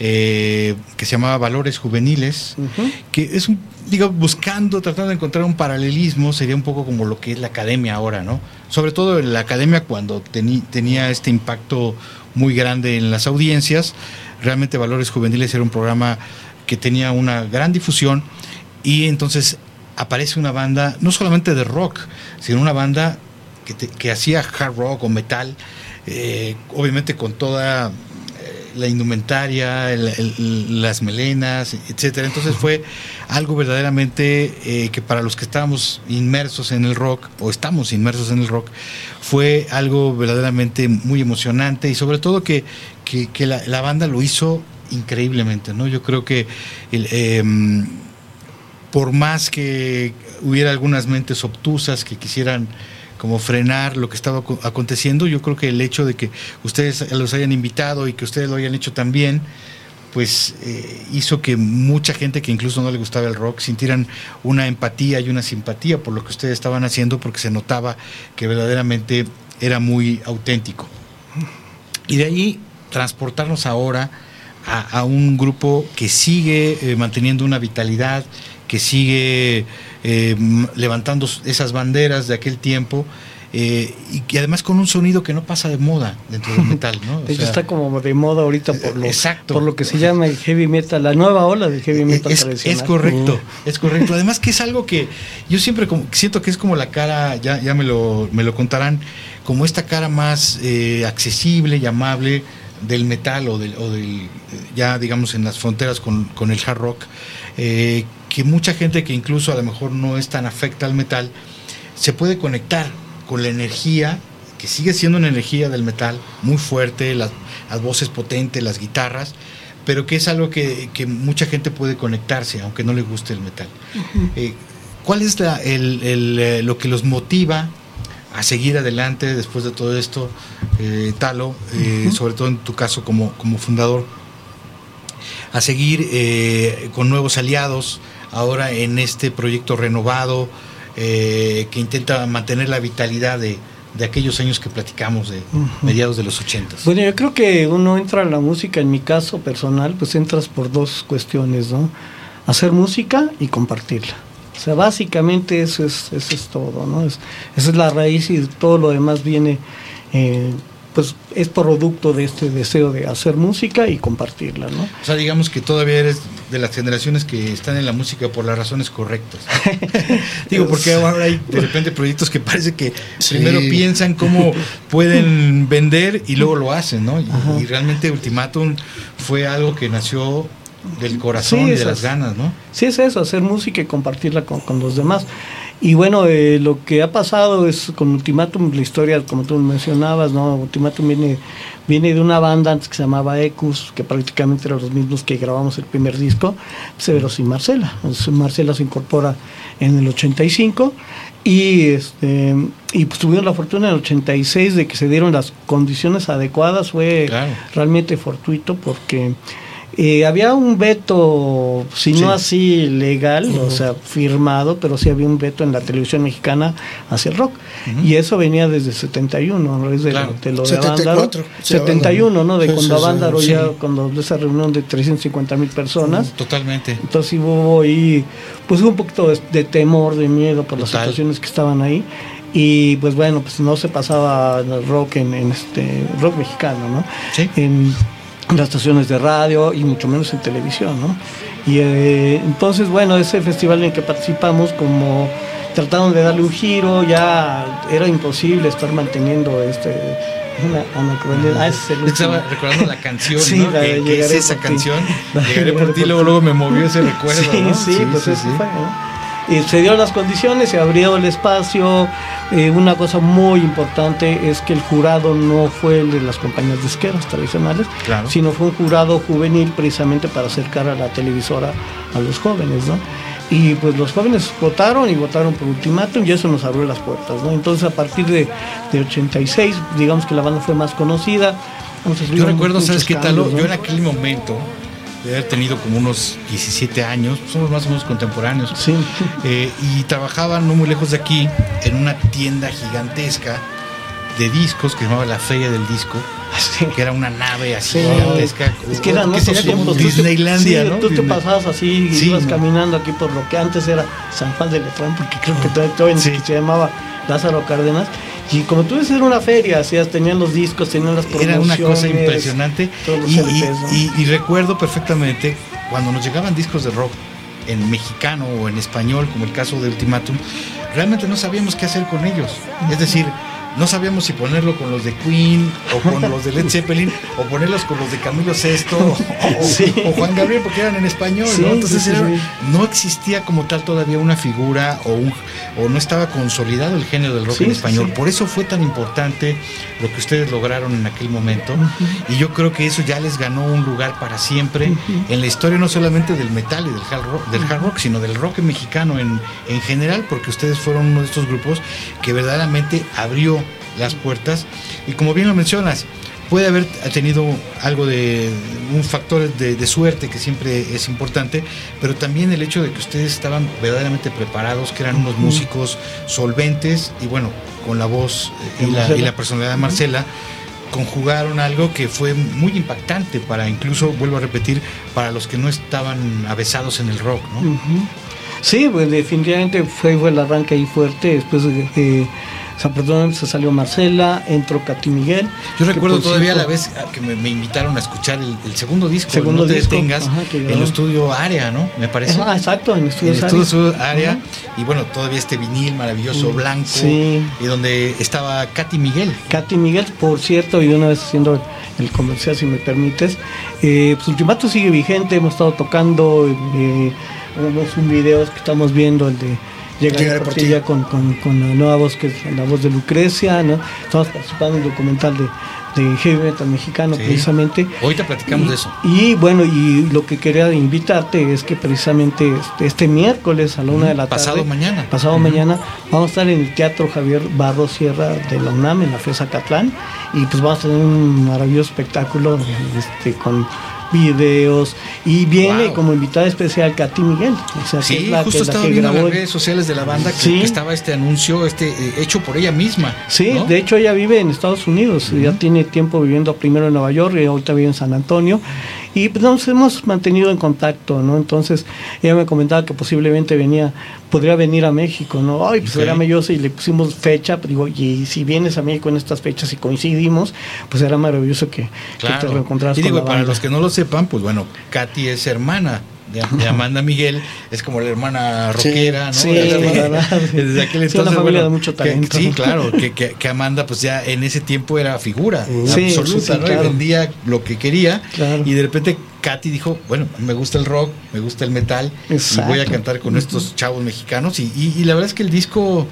eh, que se llamaba Valores Juveniles, uh -huh. que es un, digo, buscando, tratando de encontrar un paralelismo, sería un poco como lo que es la academia ahora, ¿no? Sobre todo la academia cuando tení, tenía este impacto muy grande en las audiencias. Realmente Valores Juveniles era un programa que tenía una gran difusión y entonces aparece una banda, no solamente de rock, sino una banda que, te, que hacía hard rock o metal, eh, obviamente con toda la indumentaria, las melenas, etcétera. Entonces fue algo verdaderamente eh, que para los que estábamos inmersos en el rock o estamos inmersos en el rock fue algo verdaderamente muy emocionante y sobre todo que, que, la, banda lo hizo increíblemente, ¿no? Yo creo que eh, por más que hubiera algunas mentes obtusas que quisieran como frenar lo que estaba aconteciendo. Yo creo que el hecho de que ustedes los hayan invitado y que ustedes lo hayan hecho también, pues eh, hizo que mucha gente que incluso no le gustaba el rock sintieran una empatía y una simpatía por lo que ustedes estaban haciendo porque se notaba que verdaderamente era muy auténtico. Y de ahí transportarnos ahora a, un grupo que sigue eh, manteniendo una vitalidad, que sigue eh, levantando esas banderas de aquel tiempo eh, y que además con un sonido que no pasa de moda dentro del metal, ¿no? O de hecho sea, está como de moda ahorita por lo, exacto. por lo que se llama el heavy metal, la nueva ola del heavy metal es, tradicional. Es correcto, mm. es correcto. Además que es algo que yo siempre como, siento que es como la cara, ya, ya me, lo, me lo contarán, como esta cara más eh, accesible y amable del metal o del, o del, ya digamos en las fronteras con, con el hard rock, eh, que mucha gente que incluso a lo mejor no es tan afecta al metal, se puede conectar con la energía, que sigue siendo una energía del metal muy fuerte, las, las voces potentes, las guitarras, pero que es algo que, que, mucha gente puede conectarse, aunque no le guste el metal. Uh -huh. eh, ¿Cuál es la, el, el, lo que los motiva a seguir adelante después de todo esto, eh, Talo, eh, uh -huh. sobre todo en tu caso como, como fundador? A seguir eh, con nuevos aliados, ahora en este proyecto renovado eh, que intenta mantener la vitalidad de, de aquellos años que platicamos de mediados de los ochentas. Bueno, yo creo que uno entra a la música, en mi caso personal, pues entras por dos cuestiones, ¿no? Hacer música y compartirla. O sea, básicamente eso es, eso es todo, ¿no? Es, esa es la raíz y todo lo demás viene, eh, pues es producto de este deseo de hacer música y compartirla, ¿no? O sea, digamos que todavía eres de las generaciones que están en la música por las razones correctas. Digo, porque ahora hay de repente proyectos que parece que sí. primero piensan cómo pueden vender y luego lo hacen, ¿no? Y, y realmente Ultimatum fue algo que nació del corazón sí, y de las ganas, ¿no? Sí, es eso, hacer música y compartirla con, con los demás. Y bueno, eh, lo que ha pasado es con Ultimatum, la historia, como tú mencionabas, ¿no? Ultimatum viene, viene de una banda antes que se llamaba Ecus, que prácticamente eran los mismos que grabamos el primer disco, Severos y Marcela. Entonces, Marcela se incorpora en el 85 y, este, y pues tuvieron la fortuna en el 86 de que se dieron las condiciones adecuadas, fue Claro. realmente fortuito porque eh, había un veto, si Sí. no así legal, o sea, firmado, pero sí había un veto en la televisión mexicana hacia el rock. Y eso venía desde 71, ¿no? Es de, Claro. de lo de 74, Avándaro. sí, 71, ¿no? De Sí, cuando sí, Avándaro sí. ya, cuando de esa reunión de 350 mil personas. Totalmente. Entonces hubo ahí, pues hubo un poquito de, de temor, de miedo por las Total. situaciones que estaban ahí. Y pues bueno, pues no se pasaba el rock en, en este rock mexicano, ¿no? Sí. En las estaciones de radio y mucho menos en televisión, ¿no? Y eh, entonces, bueno, ese festival en el que participamos, como trataron de darle un giro, ya era imposible estar manteniendo este una anacronía. Ah, ese es estaba recordando la canción, Sí, ¿no? la que, que es esa ti. canción. De Llegaré por ti, luego, ti. luego me movió ese recuerdo. Sí, ¿no? sí, pues sí, eso sí. fue, ¿no? Se dieron las condiciones, se abrió el espacio. Eh, una cosa muy importante es que el jurado no fue el de las compañías disqueras tradicionales, Claro. sino fue un jurado juvenil precisamente para acercar a la televisora a los jóvenes, ¿no? Y pues los jóvenes votaron y votaron por ultimátum y eso nos abrió las puertas, ¿no? Entonces a partir de, de 86, digamos que la banda fue más conocida. Yo recuerdo, ¿sabes qué tal? Yo en aquel momento, de haber tenido como unos 17 años, somos más o menos contemporáneos, Sí. eh, y trabajaba no muy lejos de aquí, en una tienda gigantesca de discos que se llamaba la Feria del Disco, Sí. que era una nave así Sí. gigantesca. Es que eran otros tiempos. Te- Disneylandia, sí, ¿no? Tú te Disney. pasabas así y ibas ¿no? caminando aquí por lo que antes era San Juan de Letrán, porque creo que todavía, todavía se llamaba Lázaro Cárdenas. Y como tú dices, era una feria, hacías, tenían los discos, tenían las promociones. Era una cosa impresionante. y- y recuerdo perfectamente cuando nos llegaban discos de rock en mexicano o en español, como el caso de Ultimatum, realmente no sabíamos qué hacer con ellos. Es decir, no sabíamos si ponerlo con los de Queen o con los de Led Zeppelin o ponerlos con los de Camilo VI o, o- Sí. o Juan Gabriel porque eran en español. Sí, ¿no? Entonces sí, era- no existía como tal todavía una figura o, un- o no estaba consolidado el género del rock en español. Por eso fue tan importante lo que ustedes lograron en aquel momento. Y yo creo que eso ya les ganó un lugar para siempre en la historia no solamente del metal y del hard rock, del hard rock sino del rock mexicano en, en general, porque ustedes fueron uno de estos grupos que verdaderamente abrió las puertas. Y como bien lo mencionas, puede haber tenido algo de un factor de, de suerte que siempre es importante, pero también el hecho de que ustedes estaban verdaderamente preparados, que eran unos músicos solventes y bueno, con la voz eh, y la, y la personalidad de Marcela conjugaron algo que fue muy impactante para incluso, vuelvo a repetir, para los que no estaban avesados en el rock, ¿no? Sí, pues definitivamente fue, fue el arranque ahí fuerte. Después de eh, desafortunadamente se salió Marcela, entró Katy Miguel. Yo recuerdo todavía cierto- la vez que me, me invitaron a escuchar el, el segundo disco, Segundo No te disco, detengas, ajá, que en el estudio Área, ¿no? Me parece. Ah, exacto, en en el estudio Arias. Sur área Ajá. y bueno todavía este vinil maravilloso blanco sí. y donde estaba Katy Miguel Katy Miguel, por cierto, y de una vez haciendo el, el comercial, si me permites, eh, pues Ultimato sigue vigente, hemos estado tocando, eh, vemos un video que estamos viendo, el de Llegar Llegaré por por ti ti. ya con, con, con la nueva voz que es la voz de Lucrecia, ¿no? Estamos participando en el documental de, de Heavy Metal Mexicano, Sí. precisamente. ahorita platicamos y, de eso Y bueno, y lo que quería invitarte es que precisamente este, este miércoles a la una de la pasado tarde, mañana pasado mañana, vamos a estar en el Teatro Javier Barro Sierra de la UNAM, en la FESA Catlán, y pues vamos a tener un maravilloso espectáculo este, con videos y viene Wow. como invitada especial Katy Miguel o sea, que Sí, es la, justo que, la estaba que viendo grabó las redes sociales de la banda que, Sí. que estaba este anuncio este eh, hecho por ella misma. Sí, ¿no? de hecho ella vive en Estados Unidos, ya tiene tiempo viviendo primero en Nueva York y ahorita vive en San Antonio y pues nos hemos mantenido en contacto, ¿no? Entonces ella me comentaba que posiblemente venía, podría venir a México, ¿no? Ay, pues Ok. era maravilloso y le pusimos fecha, pero digo, y si vienes a México en estas fechas y coincidimos, pues era maravilloso que, que te Claro. reencontraras Y con digo, la para banda. los que no lo sepan, pues bueno, Katy es hermana de, Amanda Miguel es como la hermana rockera, ¿no? Sí, desde, aquel entonces, una familia de mucho talento. sí, claro, que, que, Amanda pues ya en ese tiempo era figura absoluta, ¿no? Y vendía lo que quería. Y de repente Katy dijo, bueno, me gusta el rock, me gusta el metal y voy a cantar con estos chavos mexicanos y, y la verdad es que el disco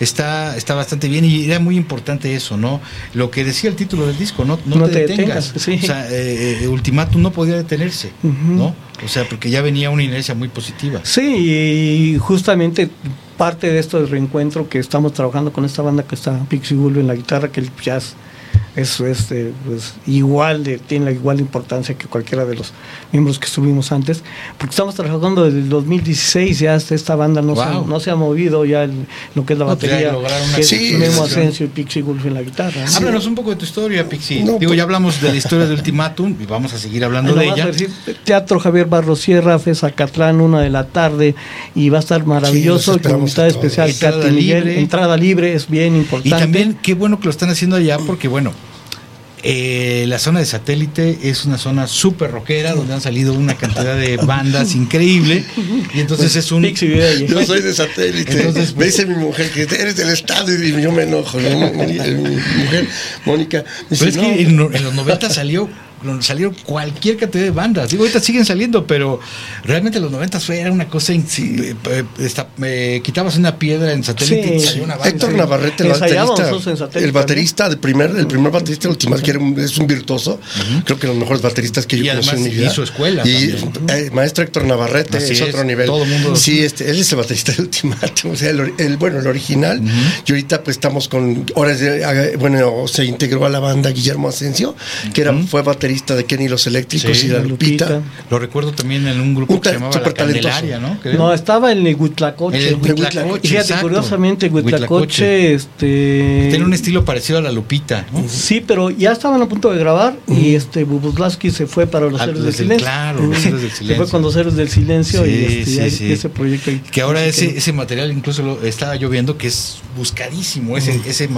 está, está bastante bien y era muy importante eso, ¿no? Lo que decía el título del disco, no, no, te, detengas. O sea, eh, eh, Ultimatum no podía detenerse, ¿no? O sea, porque ya venía una inercia muy positiva. Sí, y justamente parte de esto del reencuentro que estamos trabajando con esta banda que está Pixie Wolf en la guitarra, que el jazz es este, pues, igual de, tiene la igual importancia que cualquiera de los miembros que estuvimos antes, porque estamos trabajando desde el 2016, ya esta banda no, se, ha, no se ha movido ya lo que es la batería, que es Memo Asensio y Pixie Wolf en la guitarra. Háblanos un poco de tu historia, Pixie. Digo, ya pues- hablamos de la historia de Ultimatum y vamos a seguir hablando de ella. Teatro Javier Barro Sierra, Catlán, una de la tarde, y va a estar maravilloso, con invitada especial, entrada libre. entrada libre, es bien importante. Y también qué bueno que lo están haciendo allá, porque bueno, eh, la zona de satélite es una zona súper rockera donde han salido una cantidad de bandas increíble. Y entonces es un yo soy de satélite. Entonces me dice mi mujer que eres del estado y yo me enojo mi, mujer Mónica pero es que en, en los 90 salió salieron cualquier cantidad de bandas. Digo, ahorita siguen saliendo, pero realmente en los 90 fue, era una cosa. Sí. Eh, quitabas una piedra en satélite y salió una banda. Héctor Navarrete, el baterista, el baterista, el primer, el primer baterista último que es un virtuoso. Creo que los mejores bateristas que yo conocí en mi vida. Y su escuela. Y eh, maestro Héctor Navarrete es, otro nivel. Todo mundo. Sí, este, él es el baterista del Ultimatum, o sea, el, bueno, el original. Y ahorita pues estamos con horas de, bueno, se integró a la banda Guillermo Asensio, que era, fue baterista de Kenny Los Eléctricos y la Lupita. Lo recuerdo también en un grupo que se llamaba La Candelaria, ¿no? No, estaba en el Huitlacoche. El Huitlacoche, Fíjate, curiosamente, Huitlacoche, este... Tiene un estilo parecido a la Lupita, ¿no? Sí, pero ya estaban a punto de grabar y este Bubuslaski se fue para Los Héroes del Silencio. Claro, Los Héroes del Silencio. Se fue con Los Héroes del Silencio y este, ese proyecto. Que ahora ese, ese material incluso lo estaba yo viendo que es buscadísimo. Ese, ese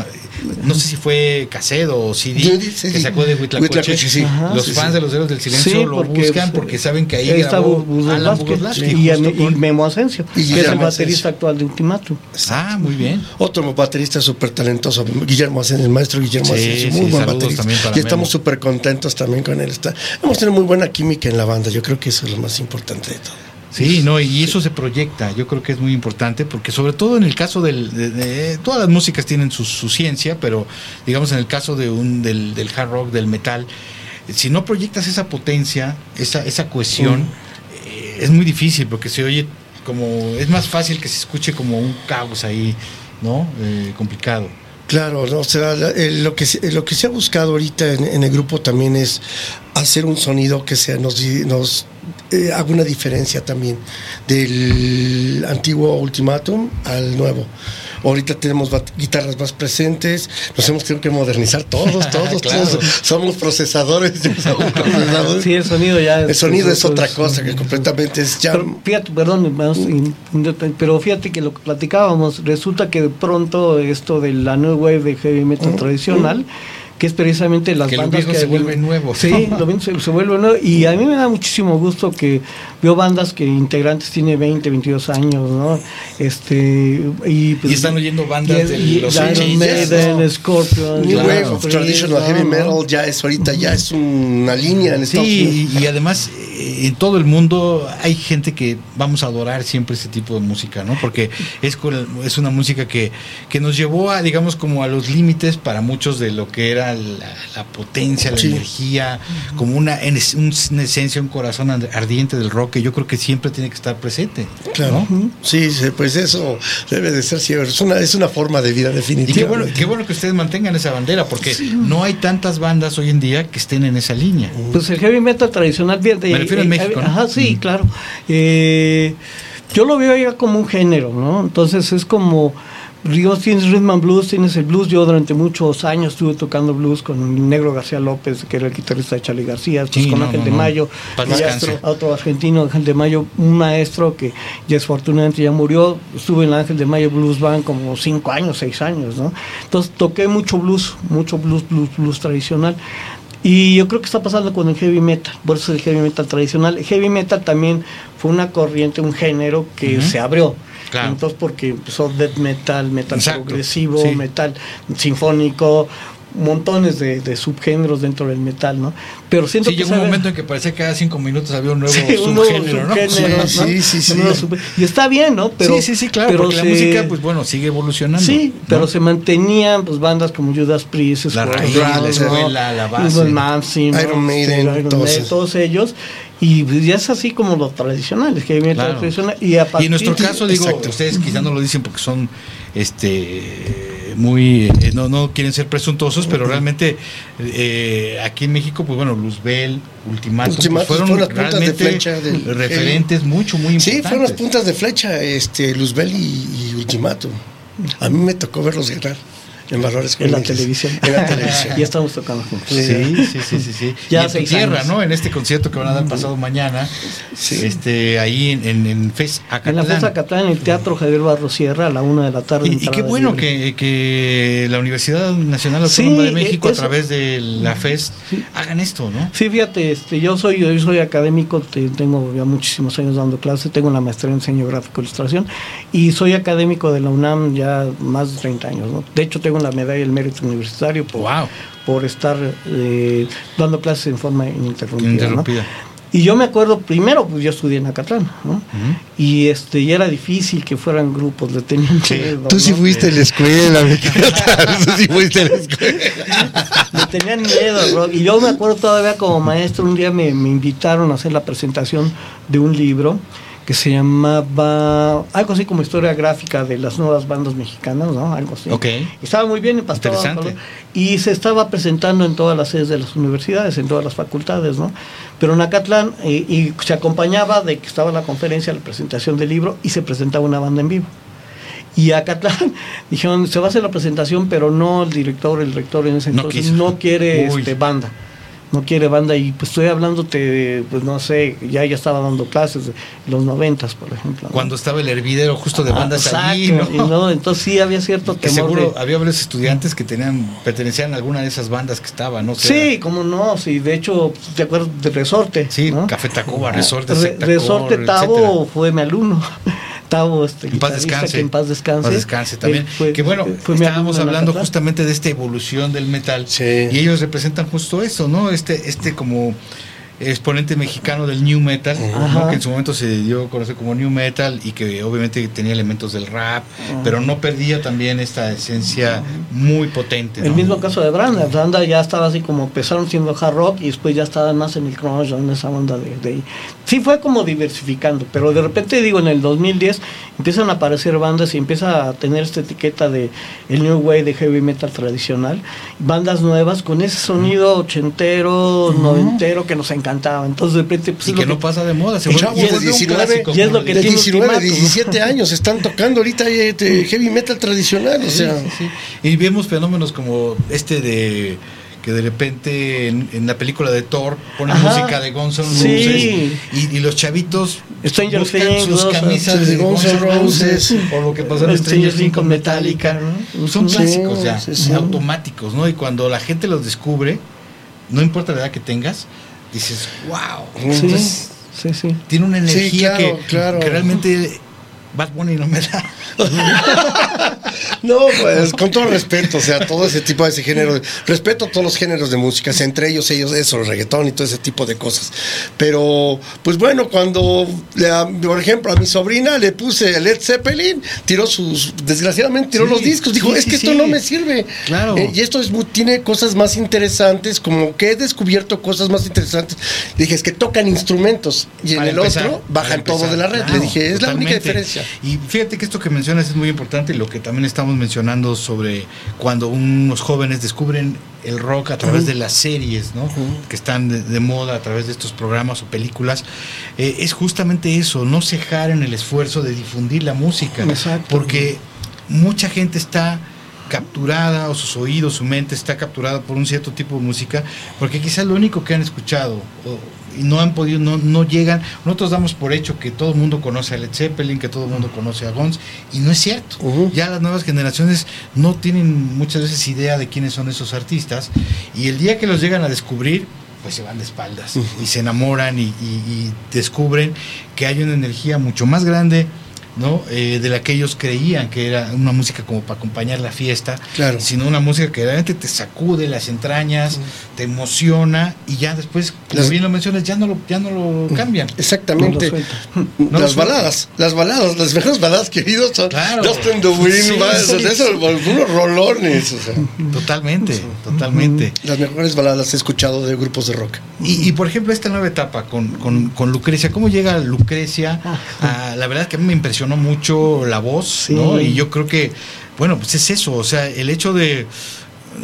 no sé si fue Casedo o CD que sacó de Huitlacoche. sí los fans de los Héroes del Silencio lo buscan porque saben que ahí está grabó Alan y, y, Memo Asensio, que es el baterista actual de Ultimatum. Ah, muy bien. Otro baterista súper talentoso, Guillermo Asensio, el maestro Guillermo Asensio, muy buen baterista. Y estamos súper contentos también con él. Está, hemos tenido muy buena química en la banda, yo creo que eso es lo más importante de todo. Sí, no, y eso se proyecta, yo creo que es muy importante, porque sobre todo en el caso del, de, todas las músicas tienen su, su, ciencia, pero digamos en el caso de un, del, del hard rock, del metal, si no proyectas esa potencia, esa, esa cohesión, eh, es muy difícil porque se oye como, es más fácil que se escuche como un caos ahí, ¿no? Eh, complicado. Claro, o sea, lo, que, lo que se ha buscado ahorita en, el grupo también es hacer un sonido que sea, nos, nos eh, haga una diferencia también del antiguo Ultimatum al nuevo. Ahorita tenemos guitarras más presentes, nos hemos tenido que modernizar todos, todos, todos. Somos procesadores, Sí, el sonido ya es. El sonido es, otra cosa que completamente es ya. Pero fíjate, perdón, pero fíjate que lo que platicábamos, resulta que de pronto esto de la new wave de heavy metal tradicional que es precisamente las bandas que se vuelven nuevos. Sí, lo se, se vuelve nuevo y a mí me da muchísimo gusto que veo bandas que integrantes tiene 20, 22 años, ¿no? Este y, pues, están oyendo bandas de los Iron Maiden, Scorpion, New Wave of Traditional Heavy Metal ya es ahorita ya es una línea en Estados Sí, y, además eh, en todo el mundo hay gente que vamos a adorar siempre este tipo de música, ¿no? Porque es es una música que que nos llevó a digamos como a los límites para muchos de lo que era la, potencia, la energía, como una, una esencia, un corazón ardiente del rock que yo creo que siempre tiene que estar presente. Claro. Sí, pues eso debe de ser siempre. Es una, es una forma de vida definitiva. Y qué bueno, qué bueno que ustedes mantengan esa bandera, porque no hay tantas bandas hoy en día que estén en esa línea. Pues el heavy metal tradicional viene Me refiero en México. Ajá, sí, claro. Eh, yo lo veo ya como un género, ¿no? Entonces es como Río tienes rhythm and blues, tienes el blues. Yo durante muchos años estuve tocando blues con Negro García López, que era el guitarrista de Charlie García, pues con Ángel de Mayo, otro argentino, Ángel de Mayo, un maestro que desafortunadamente ya murió. Estuve en el Ángel de Mayo Blues Band como cinco años, seis años, ¿no? Entonces toqué mucho blues, mucho blues, blues, blues tradicional. Y yo creo que está pasando con el heavy metal, por eso el heavy metal tradicional. El heavy metal también fue una corriente, un género que se abrió. Claro. Entonces, porque empezó death metal, metal Exacto, progresivo, sí. metal sinfónico, montones de, de subgéneros dentro del metal, ¿no? Pero siento Sí, que llegó un momento en que parecía que cada cinco minutos había un nuevo Sí, un nuevo subgénero, ¿no? subgénero, ¿no? Sí, sí, sí, sub- Y está bien, ¿no? Pero, sí, sí, sí, claro, pero porque la música, pues bueno, sigue evolucionando. Sí, ¿no? pero se mantenían pues bandas como Judas Priest, La raíz, la ¿no? escuela, la base. Iron Maiden, Iron todos Maiden, esos. todos ellos. Y pues, ya es así como los tradicionales, que metal Claro. tradicional. Y, a Y partir en nuestro caso, digo, Exacto. ustedes quizás no lo dicen porque son este muy eh, no no quieren ser presuntuosos, pero realmente eh, aquí en México, pues bueno, Luzbel, Ultimatum, pues, fueron fueron las puntas de realmente flecha del- referentes mucho muy Sí, importantes. fueron las puntas de flecha, este, Luzbel y, y Ultimatum. A mí me tocó verlos ganar en valores en la televisión. En la televisión. ya estamos tocando juntos. Sí, sí, sí, sí, sí. Ya y en tierra, años. ¿no? En este concierto que van a dar pasado mañana, Sí. este, ahí en, en, en FES En la Acatlán. Fuerza Catlán, en el Teatro Javier Barro Sierra, a la una de la tarde. Y, qué bueno que, que la Universidad Nacional Sí, Autónoma de México, eso- a través de la FES, Sí. hagan esto, ¿no? Sí, fíjate, este, yo soy yo soy académico, te- tengo ya muchísimos años dando clases, tengo la maestría en diseño gráfico e ilustración y soy académico de la UNAM ya más de 30 años. ¿no? De hecho, tengo la medalla del mérito universitario por, Wow. por estar eh, dando clases en forma ininterrumpida. ¿no? Interrumpida. Y yo me acuerdo, primero, pues yo estudié en Acatlán, ¿no? Y este, y era difícil que fueran grupos, le tenían miedo, Tú sí ¿no? fuiste a la escuela, Tú sí fuiste a la escuela. Le tenían miedo, Rob. Y yo me acuerdo todavía como maestro, un día me, me invitaron a hacer la presentación de un libro que se llamaba algo así como historia gráfica de las nuevas bandas mexicanas, ¿no? Algo así. Ok. Estaba muy bien impactado. Interesante. Y se estaba presentando en todas las sedes de las universidades, en todas las facultades, ¿no? Pero en Acatlán, eh, y se acompañaba de que estaba la conferencia, la presentación del libro, y se presentaba una banda en vivo. Y a Acatlán dijeron, se va a hacer la presentación, pero no el director, el rector en ese No entonces quiso. no quiere este, banda. No quiere banda y pues estoy hablándote, de, pues no sé, ya ya estaba dando clases de los noventas, por ejemplo. ¿no? Cuando estaba el hervidero justo de Ah, bandas allí, y ¿no? no, entonces sí había cierto Que temor seguro de- había varios estudiantes que tenían pertenecían a alguna de esas bandas que estaban, ¿no? Sí, cómo no, sí, de hecho, ¿te acuerdas de Resorte? Sí, ¿no? Café Tacuba, Resorte, Re- Sectacor, Resorte Tavo etcétera. fue mi alumno. Tavo, este, En paz descanse. que en paz descanse. En paz descanse también. Fue- que bueno, fue estábamos hablando justamente de esta evolución del metal. Sí. Y ellos representan justo eso, ¿no? Este, este como exponente mexicano del new metal, ¿no? Ajá. que en su momento se dio a conocer como new metal y que obviamente tenía elementos del rap, pero no perdía también esta esencia muy potente. El ¿no? mismo caso de Branda. Branda ya estaba así como empezaron siendo hard rock y después ya estaban más en el grunge, en esa onda de, de- Sí fue como diversificando, pero de repente digo, en el 2010 empiezan a aparecer bandas y empieza a tener esta etiqueta de el New Wave de heavy metal tradicional. Bandas nuevas con ese sonido ochentero, noventero que nos encantaba. Entonces de repente... Pues, y es que lo no pasa de moda, se Y vuelve, vuelve un 19, clásico. y es como lo que le De dicen. tiene 19, Ultimátum. 17 años están tocando ahorita eh, heavy metal tradicional, o sea. Sí, sí. Y vemos fenómenos como este de que de repente en, en la película de Thor ponen Ajá. música de Guns N' Sí. Roses y, y los chavitos Stranger buscan Things, sus ¿no? camisas Sí, de Guns N' Roses o lo que pasó en Stranger Things con Metallica. ¿no? Son Sí, clásicos ya, sí, sí. automáticos, ¿no? Y cuando la gente los descubre, no importa la edad que tengas, dices, wow. Sí, Entonces, sí, sí. tiene una Sí, energía claro, que, claro. que realmente Bad Bunny no me da. No, pues con todo respeto, o sea, todo ese tipo de ese género, respeto a todos los géneros de música, entre ellos ellos eso, el reggaetón y todo ese tipo de cosas. Pero pues bueno, cuando por ejemplo a mi sobrina le puse Led Zeppelin, tiró sus desgraciadamente tiró Sí, los discos, dijo, sí, "Es sí, que esto no me sirve." Claro. Eh, y esto es tiene cosas más interesantes, como que he descubierto cosas más interesantes. Le dije, "Es que tocan instrumentos y en Para el empezar, otro bajan todo de la red." claro, le dije, "Es la única totalmente. Diferencia." Y fíjate que esto que mencionas es muy importante y lo que también estamos mencionando sobre cuando unos jóvenes descubren el rock a través de las series, ¿no? Que están de, de moda a través de estos programas o películas, eh, es justamente eso, no cejar en el esfuerzo de difundir la música, Exacto. porque mucha gente está capturada o sus oídos, su mente está capturada por un cierto tipo de música, porque quizás lo único que han escuchado o, y no han podido, no, no llegan, nosotros damos por hecho que todo el mundo conoce a Led Zeppelin, que todo el mundo conoce a Guns, y no es cierto. Ya las nuevas generaciones no tienen muchas veces idea de quiénes son esos artistas, y el día que los llegan a descubrir, pues se van de espaldas y se enamoran y, y descubren que hay una energía mucho más grande ¿no? Eh, de la que ellos creían que era una música como para acompañar la fiesta, claro. sino una música que realmente te sacude las entrañas, te emociona y ya después, como bien lo mencionas, ya no lo, ya no lo cambian. Exactamente. No las baladas, las baladas, las mejores baladas que he oído son claro. Just in the Wind, sí, sí, esos, unos rolones. O sea. Totalmente, totalmente. Las mejores baladas las he escuchado de grupos de rock. Y, y por ejemplo, esta nueva etapa con, con, con Lucrecia, ¿cómo llega Lucrecia? A, la verdad que a mí me impresionó mucho la voz, Sí. ¿no? Y yo creo que, bueno, pues es eso, o sea, el hecho de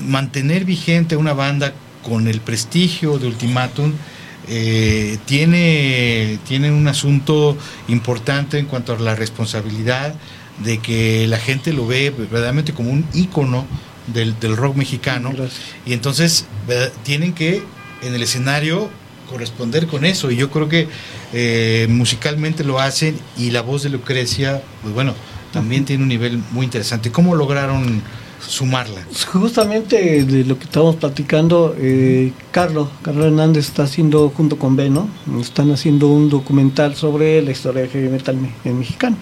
mantener vigente una banda con el prestigio de Ultimatum eh, tiene, tiene un asunto importante en cuanto a la responsabilidad de que la gente lo ve verdaderamente como un ícono del, del rock mexicano Gracias. y entonces ¿verdad? tienen que en el escenario corresponder con eso y yo creo que eh, musicalmente lo hacen y la voz de Lucrecia pues bueno también tiene un nivel muy interesante ¿cómo lograron sumarla? Justamente de lo que estábamos platicando, eh, Carlos, Carlos Hernández está haciendo junto con Beno, están haciendo un documental sobre la historia del heavy metal me- en mexicano.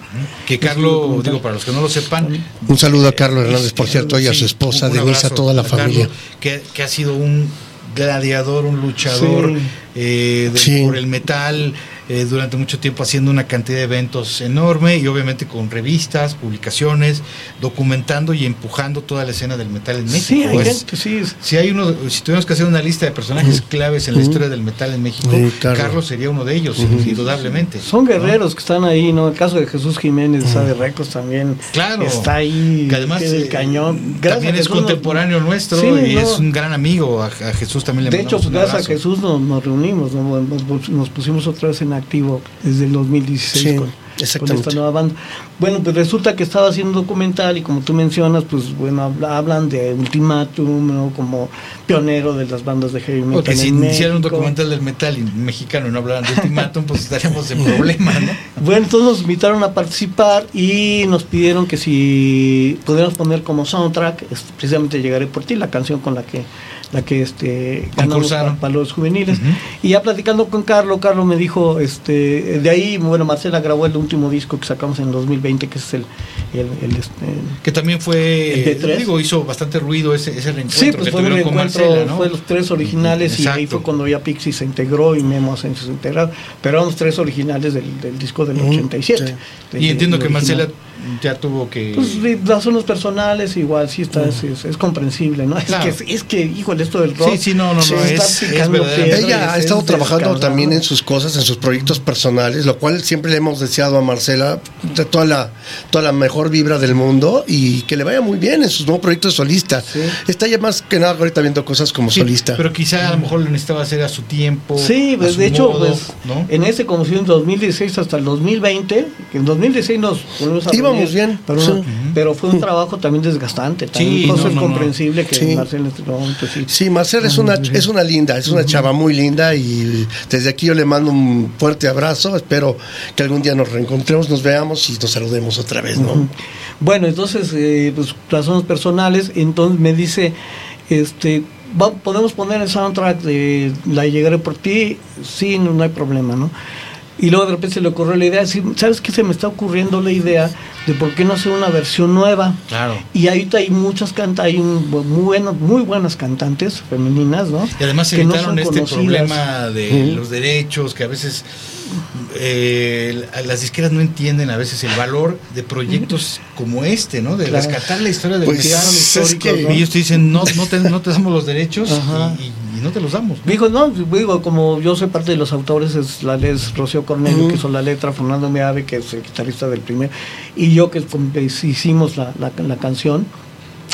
que Carlos, digo para los que no lo sepan Un saludo a Carlos Hernández, por cierto, y a Sí, su esposa, Denise, a toda la Carlos, familia. que, que ha sido un gladiador, un luchador Sí. eh, de- Sí. por el metal eh, durante mucho tiempo haciendo una cantidad de eventos enorme y obviamente con revistas, publicaciones, documentando y empujando toda la escena del metal en México. Sí, hay Es- sí, es- si hay uno, si tuviéramos que hacer una lista de personajes claves en la historia del metal en México, Sí, Carlos. Carlos. sería uno de ellos, indudablemente. son ¿no? guerreros que están ahí, ¿no? El caso de Jesús Jiménez, sabe Recos también Claro. está ahí, que además del eh, cañón. Gracias también es nos- contemporáneo nuestro Sí, y no. es un gran amigo. A, a Jesús también le De hecho, gracias a. Jesús nos, nos reunimos, ¿no? nos, nos pusimos otra vez en activo desde el 2016 Sí, con, esta nueva banda. Bueno, pues resulta que estaba haciendo un documental y como tú mencionas, pues bueno, habla- hablan de Ultimatum, ¿no? como pionero de las bandas de heavy metal. Porque si hicieran un documental del metal y- mexicano y no hablaran de Ultimatum, pues estaríamos en problemas, ¿no? Bueno, entonces nos invitaron a participar y nos pidieron que si pudiéramos poner como soundtrack, precisamente Llegaré por ti, la canción con la que la que este ganamos para, para los juveniles. Y ya platicando con Carlos, Carlos me dijo, este, de ahí, bueno, Marcela grabó el último disco que sacamos en 2020, que es el, el, el, este, Que también fue, ¿El digo, hizo bastante ruido ese, ese reencuentro Sí, pues que fue tuvieron con Marcela, ¿no? fue los tres originales y ahí fue cuando ya Pixie se integró y Memo se integraron, pero eran los tres originales del, del disco del Mm, 87. sí. del- Y entiendo que. Marcela ya tuvo que... Pues razones personales igual sí está, es, es- es comprensible, ¿no? Claro. Es que, es que, híjole, esto del rock. Sí, sí, no, no, no, es- es piedra Ella ha es- estado es trabajando también en sus cosas, en sus proyectos personales, lo cual siempre le hemos deseado a Marcela de toda la, toda la mejor vibra del mundo y que le vaya muy bien en sus nuevos proyectos solista. Sí. Está ya más que nada ahorita viendo cosas como Sí, solista. Pero quizá a lo mejor lo necesitaba hacer a su tiempo. Sí, a pues su de hecho, modo, pues ¿no? en ese como si en 2016 hasta el 2020, que en 2016 nos volvimos a Íbamos bien, pero, sí. pero fue un trabajo también desgastante. También, Sí, Entonces no, es no, no. comprensible que Sí. Este momento sí. Sí, Marcela es una, es una linda, es una chava muy linda y desde aquí yo le mando un fuerte abrazo. Espero que algún día nos reencontremos, nos veamos y nos saludemos otra vez, ¿no? Bueno, entonces, eh, pues razones personales, entonces me dice, este, podemos poner el soundtrack de La llegaré por ti, sí, no, no hay problema, ¿no? Y luego de repente se le ocurrió la idea, sí, ¿sabes qué? Se me está ocurriendo la idea de por qué no hacer una versión nueva. Claro. Y ahorita hay muchas cantantes, hay un- muy, buenas, muy buenas cantantes femeninas, ¿no? Y además no evitaron este conocidas. problema de los derechos, que a veces eh, las disqueras no entienden a veces el valor de proyectos como este, ¿no? De Claro. rescatar la historia del Pues, es históricos, que- ¿no? Y ellos te dicen, no, no, te, no te damos los derechos y no te los damos. Dijo, no, digo, como yo soy parte de los autores, es la es Rocío Cornelio, Ujú. que hizo la letra, Fernando Meave, que es el guitarrista del primer, y yo que hicimos la, la, la canción.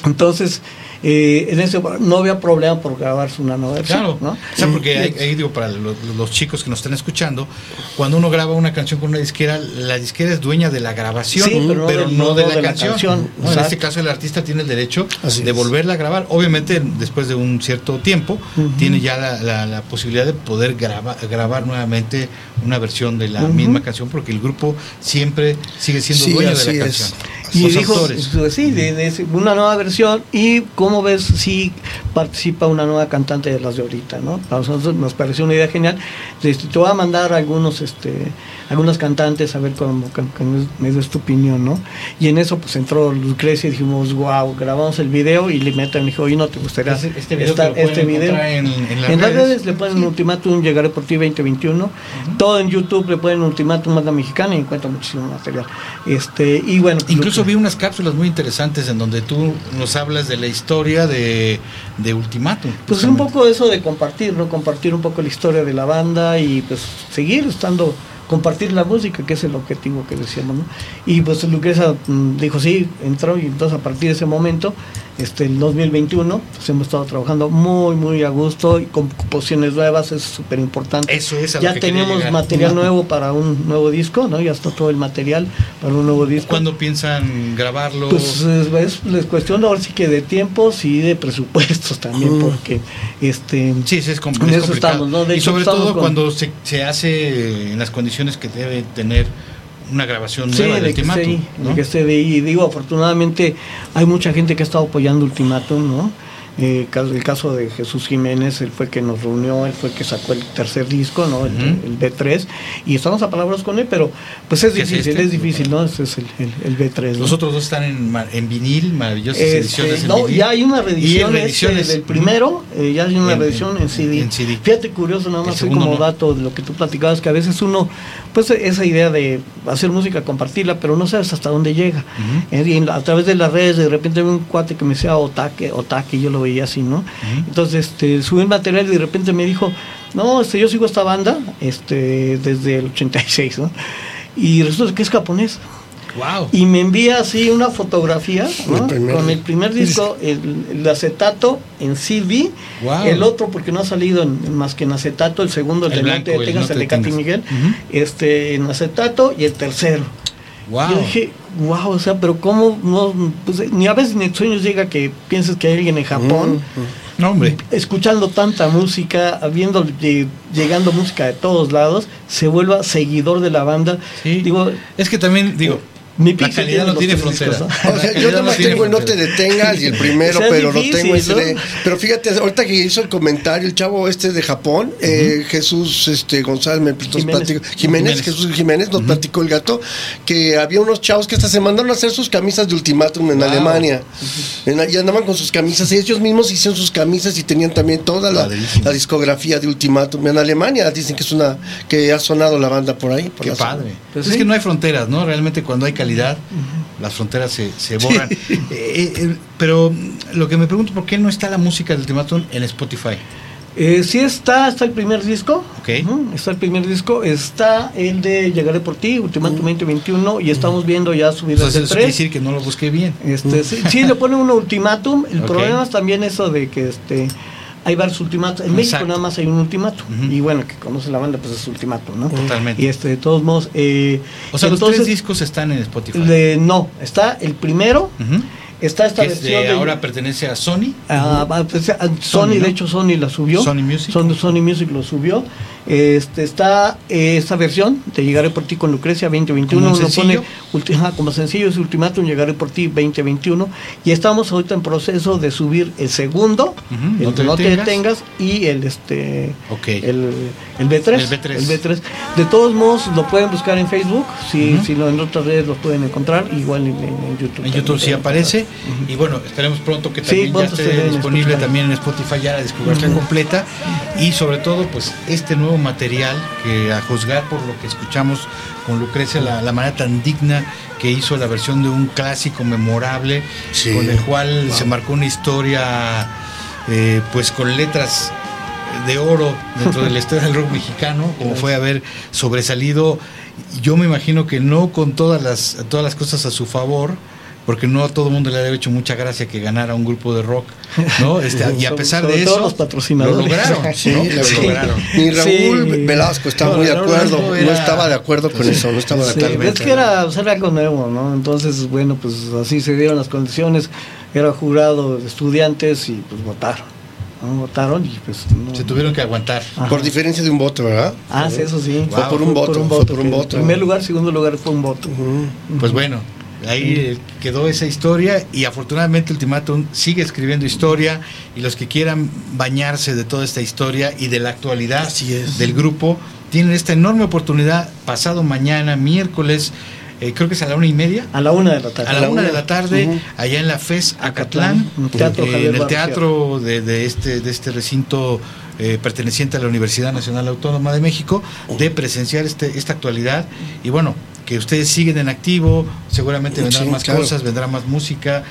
Entonces, eh, en ese no había problema por grabarse una nueva versión. Claro, ¿no? o sea, porque ahí, ahí digo, para los, los chicos que nos están escuchando, cuando uno graba una canción con una disquera, la disquera es dueña de la grabación, Sí, pero pero, no del- no, no de, de la, la canción. canción, ¿no? En este caso, el artista tiene el derecho Así de es. volverla a grabar. Obviamente, después de un cierto tiempo, tiene ya la, la- la posibilidad de poder graba- grabar nuevamente una versión de la misma canción, porque el grupo siempre sigue siendo Sí, dueño de la es. Y Los dijo, autores. sí, de, de una nueva versión y cómo ves si participa una nueva cantante de las de ahorita, ¿no? Para nosotros nos pareció una idea genial. Este, te voy a mandar algunos, este, algunas cantantes a ver cómo que- que me des tu opinión, ¿no? Y en eso pues entró Lucrecia y dijimos, wow, grabamos el video y le meten, dijo, oye, ¿no te gustaría Este- este video estar- pueden encontrar en- en las en las redes. redes le ponen ultimátum, llegaré por ti 2021. Todo en YouTube le ponen ultimátum banda mexicana y encuentran muchísimo material. Este, y bueno, Incluso vi unas cápsulas muy interesantes en donde tú nos hablas de la historia de, de Ultimátum. Pues un poco eso de compartir, ¿no? Compartir un poco la historia de la banda y pues seguir estando, compartir la música, que es el objetivo que decíamos, ¿no? Y pues Lucreza mm, dijo sí, entró y entonces a partir de ese momento, este, el 2021, pues hemos estado trabajando muy, muy a gusto y con composiciones nuevas, es súper importante. Eso es a Ya que tenemos material nuevo para un nuevo disco, ¿no? Ya está todo el material para un nuevo disco. ¿Cuándo piensan grabarlo? Pues es, es, es cuestión ahora sí que de tiempos y de presupuestos también, Mm. porque este sí, es, com- en es eso complicado. estamos, ¿no? De y hecho, sobre todo con- cuando se, se hace en las condiciones que debe tener una grabación Sí, nueva de de que, esté Ultimátum. ahí, ¿no? de que esté de ahí. Y digo, afortunadamente hay mucha gente que ha estado apoyando Ultimátum, ¿no? Eh, el caso de Jesús Jiménez, él fue que nos reunió, él fue que sacó el tercer disco, ¿no? El, Ujú. el B3, y estamos a palabras con él, pero pues es ¿Qué es difícil, este? es difícil, ¿no? Este es el, el, el B3. ¿no? Los otros dos están en, en vinil, maravillosas Este, ediciones en no, vinil. ya hay una reedición este, del primero, eh, ya hay una En- reedición en, en- CD. en CD. Fíjate curioso, nada más así como no. dato de lo que tú platicabas, que a veces uno, pues esa idea de hacer música, compartirla, pero no sabes hasta dónde llega. Eh, y a través de las redes, de repente veo un cuate que me decía Otaque, Otaque, y yo lo veía así, ¿no? Entonces, este, subí el material y de repente me dijo, no, este, yo sigo esta banda este, desde el 86, ¿no? Y resulta que es japonés. Wow. Y me envía así una fotografía ¿no? El con el primer disco, el, el acetato en CD, Wow. el otro porque no ha salido en, más que en acetato, el segundo, el, El de blanco, el de Katy. Miguel, este, en acetato y el tercero. Wow. Yo dije, wow, o sea, pero cómo no, pues, ni a veces ni en sueños llega que pienses que hay alguien en Japón no, hombre. escuchando tanta música, viendo lle- llegando música de todos lados, se vuelva seguidor de la banda. Sí. Digo, Es que también, digo, Mi la calidad no tiene tiene los tres frontera. discos, O sea, yo nomás tiene tengo el no te detengas y el primero, O sea, es pero difícil, lo tengo ese ¿no? de- Pero fíjate, ahorita que hizo el comentario el chavo este de Japón, eh, Jesús este, González me nos Jiménez. platicó- Jiménez, Jiménez. Jesús Jiménez nos platicó el gato que había unos chavos que hasta se mandaron a hacer sus camisas de ultimátum en Wow. Alemania. En- y andaban con sus camisas, y ellos mismos hicieron sus camisas y tenían también toda la, discografía de ultimátum en Alemania. Dicen que es una que ha sonado la banda por ahí. por Qué padre. Pues es sí. que no hay fronteras, ¿no? Realmente cuando hay calidad, las fronteras se, se borran. Eh, eh, pero lo que me pregunto, ¿por qué no está la música del Ultimátum en Spotify? Eh, sí está, está el primer disco. Está el primer disco. Está el de Llegaré por ti, Ultimátum 2021. Y estamos viendo ya subidas eso quiere tres. decir que no lo busqué bien. Este, sí, sí, le ponen un ultimátum. El problema es también eso de que este hay varios ultimátum. En México Exacto. nada más hay un ultimátum. Ujú. Y bueno, que conoce la banda, pues es ultimátum, ¿no? Totalmente. Y este, de todos modos. eh, O sea, los tres discos están en Spotify. le- no, está el primero. Ujú. Está esta Que es de versión de- ahora pertenece a Sony. Ah, va, pues, ah, Sony, Sony, ¿no? de hecho Sony la subió. Sony Music. Son- Sony Music lo subió. Este está eh, esta versión de Llegaré por ti con Lucrecia 2021. ¿Como Uno sencillo? ulti- ajá, como sencillo es Ultimátum Llegaré por ti 2021 y estamos ahorita en proceso de subir el segundo, Ujú, el No te No te detengas. y el este Ok. el, el B3. El B3. el B3. De todos modos lo pueden buscar en Facebook, si, Ujú. si lo en otras redes lo pueden encontrar, igual en, en YouTube. En YouTube sí aparece. Y bueno, esperemos pronto que también ya esté en disponible Spotify. también en Spotify ya la discografía completa. Y sobre todo, pues este nuevo material que a juzgar por lo que escuchamos con Lucrecia, la, la manera tan digna que hizo la versión de un clásico memorable, Sí. con el cual se marcó una historia, eh, pues con letras de oro dentro de la historia del rock mexicano, como fue haber sobresalido. Yo me imagino que no con todas las, todas las cosas a su favor, porque no a todo el mundo le ha hecho mucha gracia que ganara un grupo de rock, ¿no? Este, y a pesar Sobre de eso, los patrocinadores. lo lograron, Sí, ¿no? Lo lograron. Ni Raúl Sí. Velasco estaba No, muy de acuerdo, no era- estaba de acuerdo con eso, no estaba de Sí, acuerdo. es que era hacer algo nuevo, ¿no? Entonces, bueno, pues así se dieron las condiciones. Era jurado de estudiantes y pues votaron. ¿no? Votaron y pues. no- Se tuvieron que aguantar. Ajá. Por diferencia de un voto, ¿verdad? Ah, sí, eso sí. Fue por un voto, fue por un que voto. Primer lugar, segundo lugar fue un voto. Pues bueno, ahí eh, quedó esa historia y afortunadamente Ultimátum sigue escribiendo historia y los que quieran bañarse de toda esta historia y de la actualidad Así es. del grupo tienen esta enorme oportunidad pasado mañana, miércoles, eh, creo que es a la una y media. A la una de la tarde. A la una de la tarde, allá en la FES Acatlán, Acatlán, en el Teatro eh, Javier en el Barrios. teatro de, de este, de este recinto eh, perteneciente a la Universidad Nacional Autónoma de México, de presenciar este, esta actualidad. Y bueno, que ustedes siguen en activo, seguramente vendrán Sí, más claro. cosas, vendrá más música,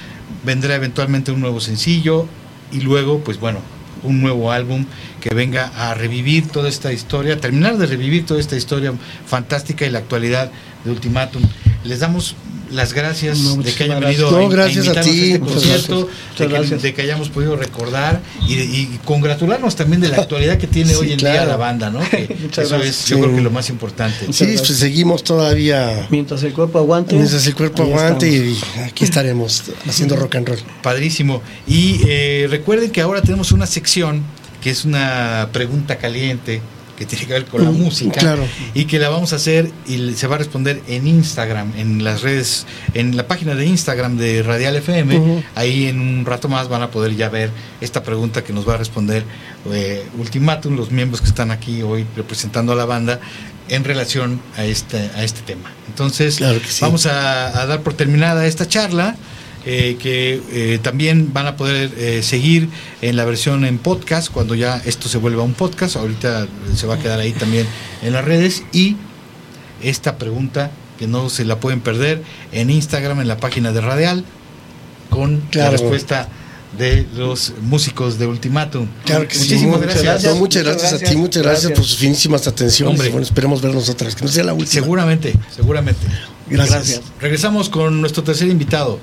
vendrá eventualmente un nuevo sencillo y luego, pues bueno, un nuevo álbum que venga a revivir toda esta historia, terminar de revivir toda esta historia fantástica y la actualidad de Ultimátum. Les damos las gracias No, de que hayan venido gracias. a, No, gracias a invitarnos ti. este concierto, gracias. de, que, gracias. de que hayamos podido recordar y, de- y congratularnos también de la actualidad que tiene Sí, hoy en día la banda, ¿no? Que eso gracias. es, yo Sí. creo que lo más importante. Muchas Sí, gracias. pues seguimos todavía Mientras el cuerpo aguante. mientras el cuerpo aguante estamos. y aquí estaremos haciendo rock and roll. Padrísimo. Y eh, recuerden que ahora tenemos una sección que es una pregunta caliente que tiene que ver con la Mm, música claro. y que la vamos a hacer y se va a responder en Instagram, en las redes, en la página de Instagram de Radial FM. Ahí en un rato más van a poder ya ver esta pregunta que nos va a responder eh, Ultimatum, los miembros que están aquí hoy representando a la banda en relación a este, a este tema. Entonces, Claro que sí. vamos a, a dar por terminada esta charla. Eh, que eh, también van a poder eh, seguir en la versión en podcast cuando ya esto se vuelva un podcast. Ahorita se va a quedar ahí también en las redes. Y esta pregunta que no se la pueden perder en Instagram, en la página de Radial, con Claro. la respuesta de los músicos de Ultimatum. Claro que sí. Muchísimas Muchas gracias. No, muchas gracias, a ti, muchas gracias, por sus finísimas atenciones. Hombre. Bueno, esperemos vernos otras, que no sea la última. Seguramente, seguramente. Gracias. Gracias. Regresamos con nuestro tercer invitado.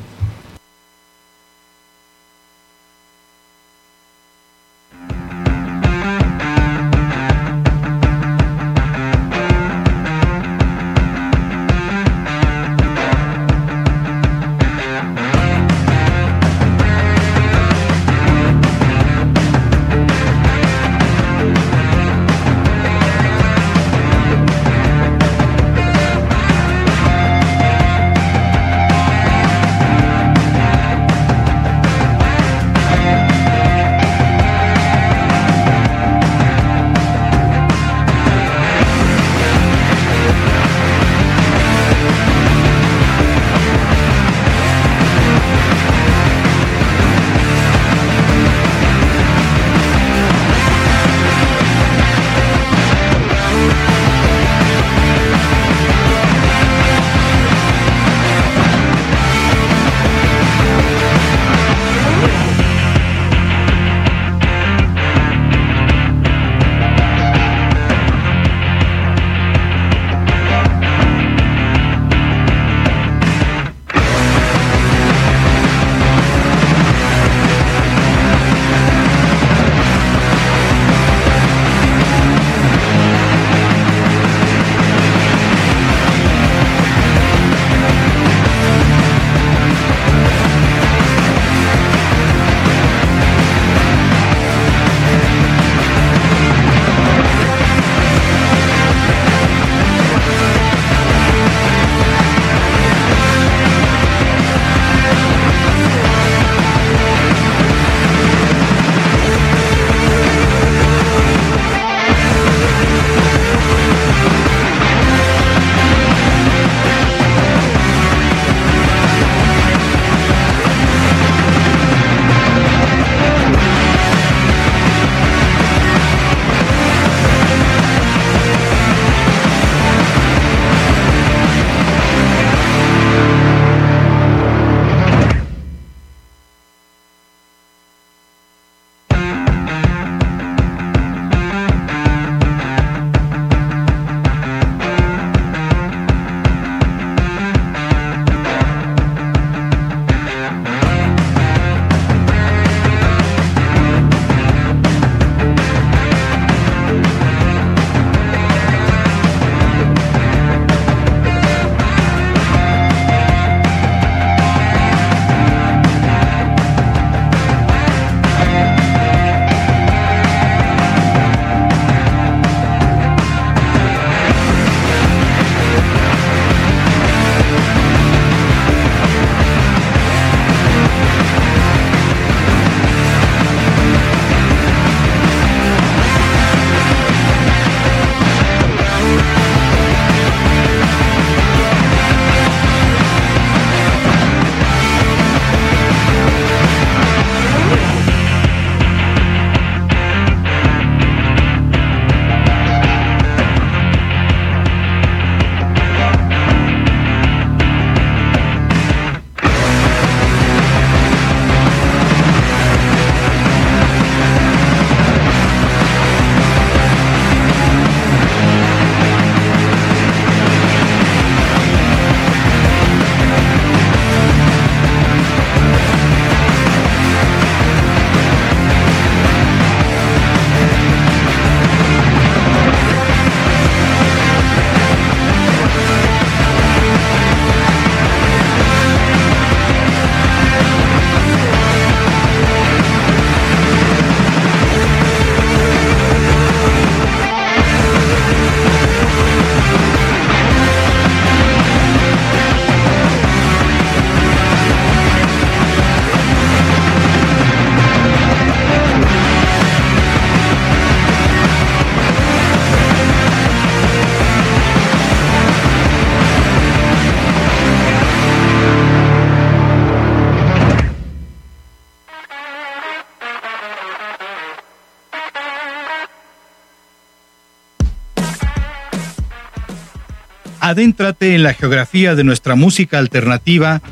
Adéntrate en la geografía de nuestra música alternativa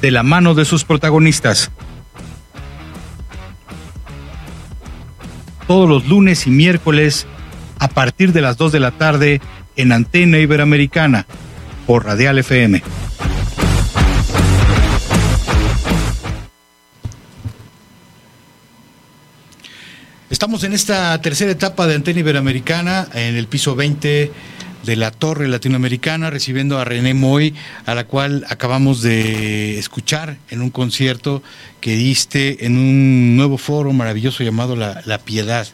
de la mano de sus protagonistas. Todos los lunes y miércoles a partir de las 2 de la tarde en Antena Iberoamericana por Radial FM. Estamos en esta tercera etapa de Antena Iberoamericana, en el piso 20 de la Torre Latinoamericana, recibiendo a René Moy, a la cual acabamos de escuchar en un concierto que diste en un nuevo foro maravilloso llamado La, la Piedad.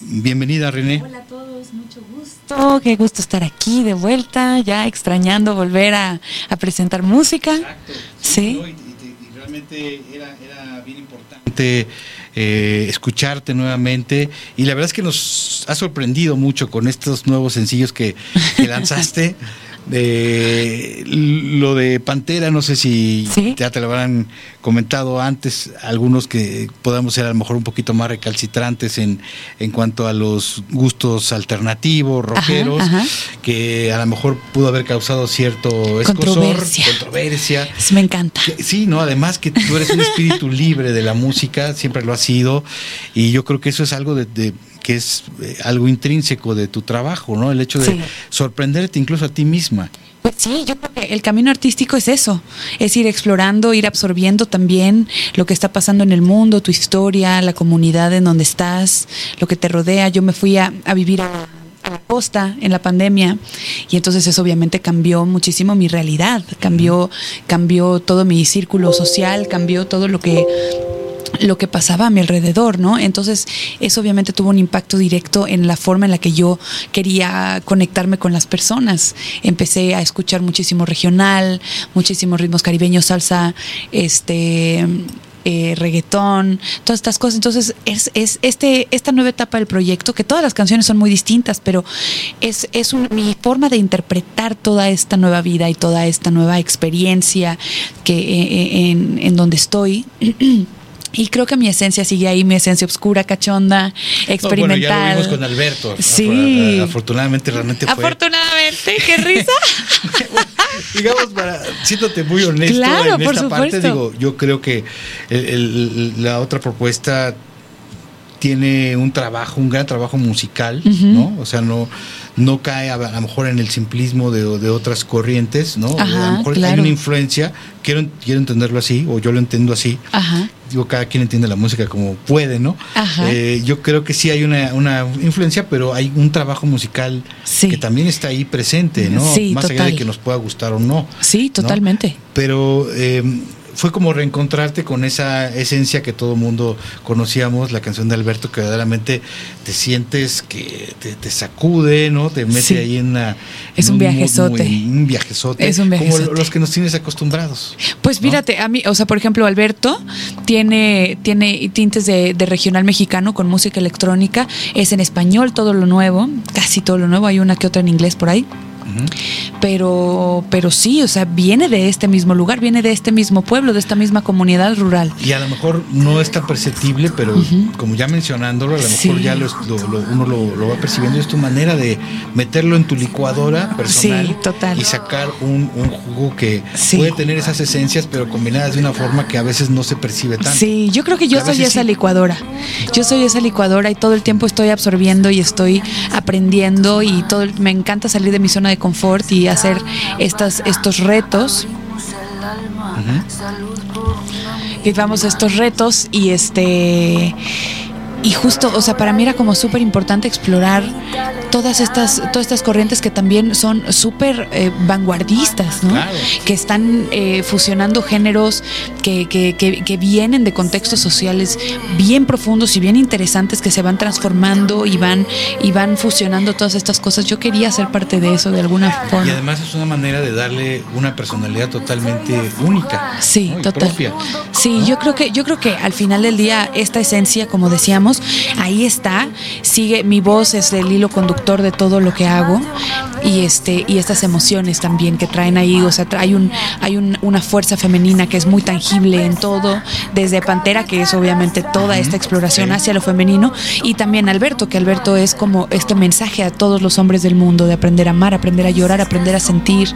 Bienvenida, René. Hola a todos, mucho gusto. Qué gusto estar aquí de vuelta, ya extrañando volver a, a presentar música. Exacto. Sí. ¿no? Y, y- y realmente era, era bien importante eh, escucharte nuevamente. Y la verdad es que nos ha sorprendido mucho con estos nuevos sencillos que, que lanzaste. De lo de Pantera, no sé si Sí. ya te lo habrán comentado antes, algunos que podamos ser a lo mejor un poquito más recalcitrantes en, en cuanto a los gustos alternativos, rockeros, ajá. que a lo mejor pudo haber causado cierto escosor, Controversia. controversia. Me encanta. Sí, no, además que tú eres un espíritu libre de la música, siempre lo has sido, y yo creo que eso es algo de, de- que es eh, algo intrínseco de tu trabajo, ¿no? El hecho de Sí. sorprenderte incluso a ti misma. Pues sí, yo creo que el camino artístico es eso, es ir explorando, ir absorbiendo también lo que está pasando en el mundo, tu historia, la comunidad en donde estás, lo que te rodea. Yo me fui a, a vivir a, a la costa en la pandemia y entonces eso obviamente cambió muchísimo mi realidad, cambió, cambió todo mi círculo social, cambió todo lo que lo que pasaba a mi alrededor, ¿no? Entonces, eso obviamente tuvo un impacto directo en la forma en la que yo quería conectarme con las personas. Empecé a escuchar muchísimo regional, muchísimos ritmos caribeños, salsa, este eh, reggaetón, todas estas cosas. Entonces, es, es este, esta nueva etapa del proyecto, que todas las canciones son muy distintas, pero es, es mi forma de interpretar toda esta nueva vida y toda esta nueva experiencia que, eh, en, en donde estoy. Y creo que mi esencia sigue ahí, mi esencia oscura, cachonda, experimental. No, bueno, ya lo vimos con Alberto. Sí. Afo- Afortunadamente, realmente fue. Afortunadamente, qué risa. digamos, para, siéndote muy honesto Claro, en por esta parte, digo, yo creo que el- el- la otra propuesta tiene un trabajo, un gran trabajo musical. ¿no? O sea, no, no cae a, a lo mejor en el simplismo de, de otras corrientes, ¿no? a lo mejor hay una influencia, quiero, quiero entenderlo así, o yo lo entiendo así. Ajá. Digo, cada quien entiende la música como puede, ¿no? Ajá. Eh, yo creo que sí hay una, una influencia, pero hay un trabajo musical Sí. que también está ahí presente, ¿no? Sí, Más allá de que nos pueda gustar o no. Sí, ¿no? totalmente. Pero eh, fue como reencontrarte con esa esencia que todo mundo conocíamos, la canción de Alberto, que verdaderamente te sientes que te, te sacude, ¿no? Te mete Sí. ahí en una... Es en un mood viajezote. muy- un viajezote. Es un viajezote. Como los que nos tienes acostumbrados. Pues ¿no? fíjate, a mí, o sea, por ejemplo, Alberto tiene, tiene tintes de, de regional mexicano con música electrónica, es en español todo lo nuevo, casi todo lo nuevo, hay una que otra en inglés por ahí. Pero, pero sí, o sea, viene de este mismo lugar, viene de este mismo pueblo, de esta misma comunidad rural. Y a lo mejor no es tan perceptible, pero como ya mencionándolo, a lo mejor Sí. ya lo, lo- lo- uno lo, va percibiendo. Es tu manera de meterlo en tu licuadora personal Sí, total. y sacar un, un jugo que Sí. puede tener esas esencias, pero combinadas de una forma que a veces no se percibe tanto. Sí, yo creo que yo soy esa licuadora. Yo soy esa licuadora y todo el tiempo estoy absorbiendo y estoy aprendiendo y todo el- me encanta salir de mi zona de confort y hacer estas estos retos. Vamos a estos retos y este y justo, o sea, para mí era como súper importante explorar todas estas, todas estas corrientes que también son súper eh, vanguardistas, ¿no? Claro. Que están eh, fusionando géneros que, que, que, que vienen de contextos sociales bien profundos y bien interesantes que se van transformando y van, y van fusionando todas estas cosas. Yo quería ser parte de eso de alguna Y forma. además es una manera de darle una personalidad totalmente única. Sí, ¿no? y total. propia. Sí, yo creo que yo creo que al final del día esta esencia, como decíamos, ahí está. Sigue mi voz es el hilo conductor de todo lo que hago y este y estas emociones también que traen ahí, o sea, hay un hay una fuerza femenina que es muy tangible en todo, desde Pantera que es obviamente toda esta exploración hacia lo femenino y también Alberto, que Alberto es como este mensaje a todos los hombres del mundo de aprender a amar, aprender a llorar, aprender a sentir,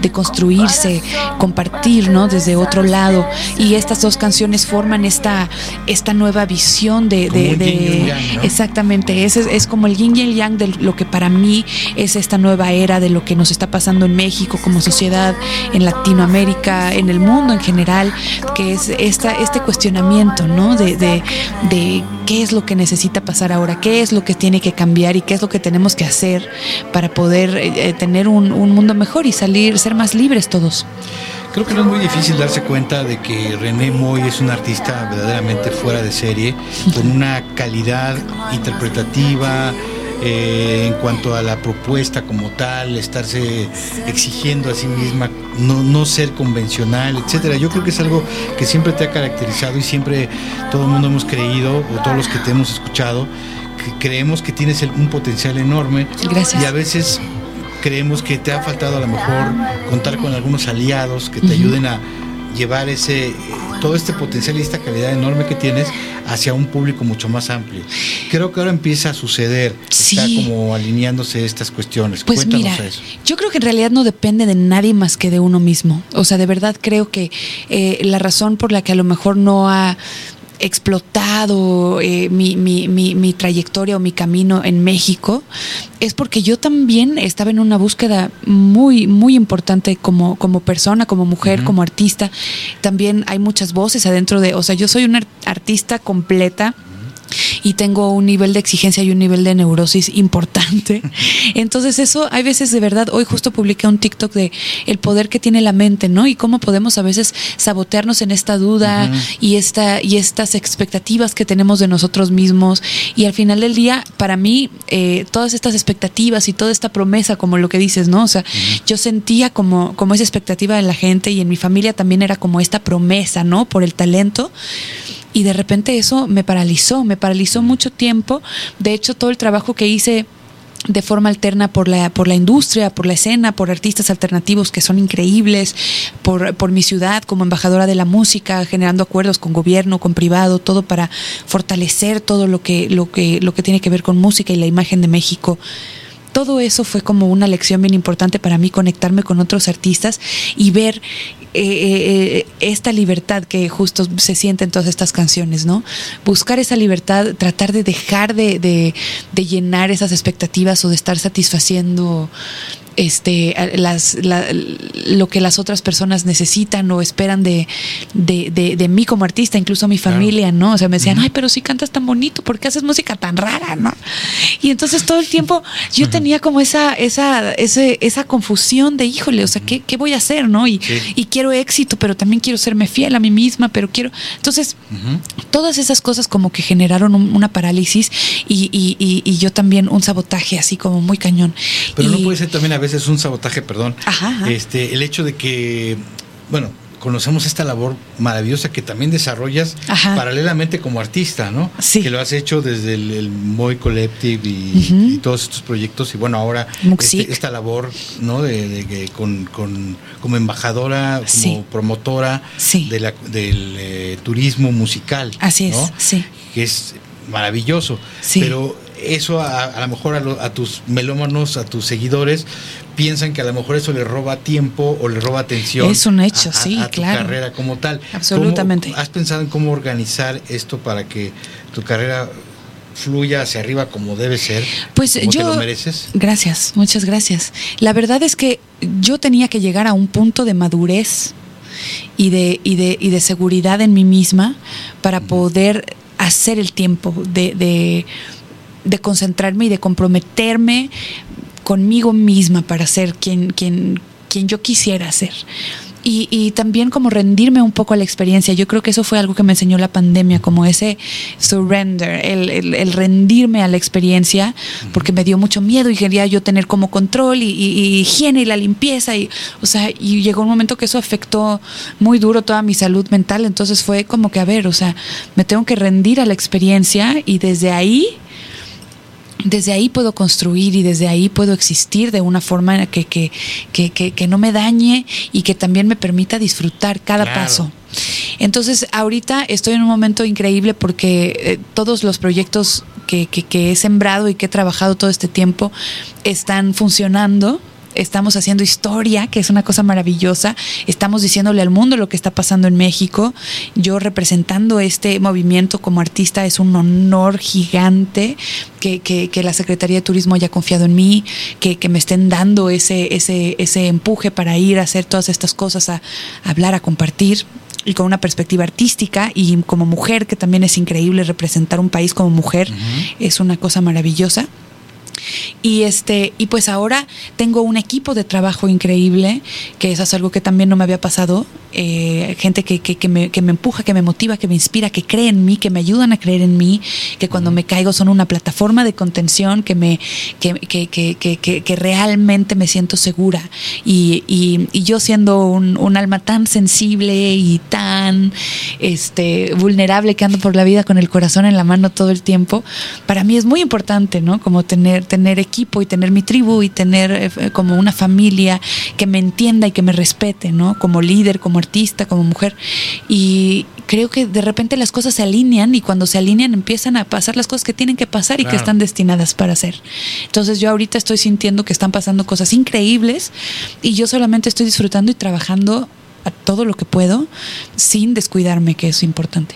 de construirse, compartir, ¿no? Desde otro lado y estas dos canciones forman esta esta nueva visión de, exactamente, es, es como el yin y el yang de lo que para mí es esta nueva era de lo que nos está pasando en México como sociedad, en Latinoamérica, en el mundo en general, que es esta, este cuestionamiento, ¿no? De, de, qué es lo que necesita pasar ahora, qué es lo que tiene que cambiar y qué es lo que tenemos que hacer para poder eh, eh, tener un, un mundo mejor y salir, ser más libres todos. Creo que no es muy difícil darse cuenta de que René Moy es un artista verdaderamente fuera de serie, con una calidad interpretativa, eh, en cuanto a la propuesta como tal, estarse exigiendo a sí misma, no, ser convencional, etcétera. Yo creo que es algo que siempre te ha caracterizado y siempre todo el mundo hemos creído, o todos los que te hemos escuchado, que creemos que tienes un potencial enorme. Gracias. Y a veces creemos que te ha faltado a lo mejor contar con algunos aliados que te ayuden a llevar ese todo este potencial y esta calidad enorme que tienes hacia un público mucho más amplio. Creo que ahora empieza a suceder, está como alineándose estas cuestiones. Pues Cuéntanos eso. Yo creo que en realidad no depende de nadie más que de uno mismo. O sea, de verdad creo que eh, la razón por la que a lo mejor no ha explotado eh, mi, mi, mi, trayectoria o mi camino en México es porque yo también estaba en una búsqueda muy, muy importante como, como persona, como mujer, como artista. También hay muchas voces adentro de, o sea, yo soy una artista completa y tengo un nivel de exigencia y un nivel de neurosis importante. Entonces eso, hay veces de verdad, hoy justo publiqué un TikTok de el poder que tiene la mente, ¿no? Y cómo podemos a veces sabotearnos en esta duda y, esta, y estas expectativas que tenemos de nosotros mismos. Y al final del día, para mí, eh, todas estas expectativas y toda esta promesa, como lo que dices, ¿no? O sea, yo sentía como, como esa expectativa de la gente y en mi familia también era como esta promesa, ¿no? Por el talento y de repente eso me paralizó, me paralizó mucho tiempo. De hecho, todo el trabajo que hice de forma alterna por la, por la industria, por la escena, por artistas alternativos que son increíbles, por, por mi ciudad como embajadora de la música, generando acuerdos con gobierno, con privado, todo para fortalecer todo lo que, lo que, lo que tiene que ver con música y la imagen de México todo eso fue como una lección bien importante para mí, conectarme con otros artistas y ver eh, eh, eh, esta libertad que justo se siente en todas estas canciones, ¿no? Buscar esa libertad, tratar de dejar de, de llenar esas expectativas o de estar satisfaciendo este las lo que las otras personas necesitan o esperan de, de, de, mí como artista, incluso mi familia, ¿no? O sea, me decían, ay, pero si cantas tan bonito, ¿por qué haces música tan rara, no? Y entonces todo el tiempo yo tenía como esa, esa, ese, esa confusión de, híjole, o sea, ¿qué, qué voy a hacer, no? Y, y, quiero éxito, pero también quiero serme fiel a mí misma, pero quiero... Entonces, todas esas cosas como que generaron una parálisis y, y, y, yo también un sabotaje así como muy cañón. Pero no puede ser también a veces un sabotaje, perdón. Este, el hecho de que, bueno, conocemos esta labor maravillosa que también desarrollas paralelamente como artista, ¿no? Sí. Que lo has hecho desde el, el Moy Collective y, todos estos proyectos y bueno, ahora este, esta labor, ¿no? De, con, como embajadora, como promotora de la, del eh, turismo musical. Así es, sí. Que es maravilloso. Pero eso a, lo mejor a, tus melómanos, a tus seguidores, piensan que a lo mejor eso le roba tiempo o le roba atención. Es un hecho, sí, a tu carrera como tal. Absolutamente. ¿Has pensado en cómo organizar esto para que tu carrera fluya hacia arriba como debe ser? Pues yo. Te lo mereces? Gracias, muchas gracias. La verdad es que yo tenía que llegar a un punto de madurez y de, y de, y de seguridad en mí misma para poder hacer el tiempo de de concentrarme y de comprometerme conmigo misma para ser quien, quien, quien yo quisiera ser. Y, y, también como rendirme un poco a la experiencia. Yo creo que eso fue algo que me enseñó la pandemia, como ese surrender, el, el, rendirme a la experiencia, porque me dio mucho miedo y quería yo tener como control y, y, higiene y la limpieza. Y, o sea, y llegó un momento que eso afectó muy duro toda mi salud mental. Entonces fue como que, a ver, o sea, me tengo que rendir a la experiencia y desde ahí desde ahí puedo construir y desde ahí puedo existir de una forma que, que, que, que no me dañe y que también me permita disfrutar cada Claro. paso. Entonces, ahorita estoy en un momento increíble porque eh, todos los proyectos que, que, que he sembrado y que he trabajado todo este tiempo están funcionando. Estamos haciendo historia, que es una cosa maravillosa. Estamos diciéndole al mundo lo que está pasando en México. Yo representando este movimiento como artista es un honor gigante que, que- que la Secretaría de Turismo haya confiado en mí, que, que me estén dando ese, ese, ese empuje para ir a hacer todas estas cosas, a, a hablar, a compartir y con una perspectiva artística y como mujer, que también es increíble representar un país como mujer, es una cosa maravillosa. Y este, y pues ahora tengo un equipo de trabajo increíble, que eso es algo que también no me había pasado. eh, gente que, que, que me, que me empuja, que me motiva, que me inspira, que cree en mí, que me ayudan a creer en mí, que cuando me caigo son una plataforma de contención, que me, que, que, que, que, que- que realmente me siento segura. Y, y, y yo siendo un, un alma tan sensible y tan este vulnerable que ando por la vida con el corazón en la mano todo el tiempo, para mí es muy importante, ¿no? Como tener, tener equipo y tener mi tribu y tener eh, como una familia que me entienda y que me respete, ¿no? Como líder, como artista, como mujer. Y creo que de repente las cosas se alinean y cuando se alinean empiezan a pasar las cosas que tienen que pasar y que Claro. están destinadas para hacer. Entonces yo ahorita estoy sintiendo que están pasando cosas increíbles y yo solamente estoy disfrutando y trabajando a todo lo que puedo sin descuidarme, que es importante.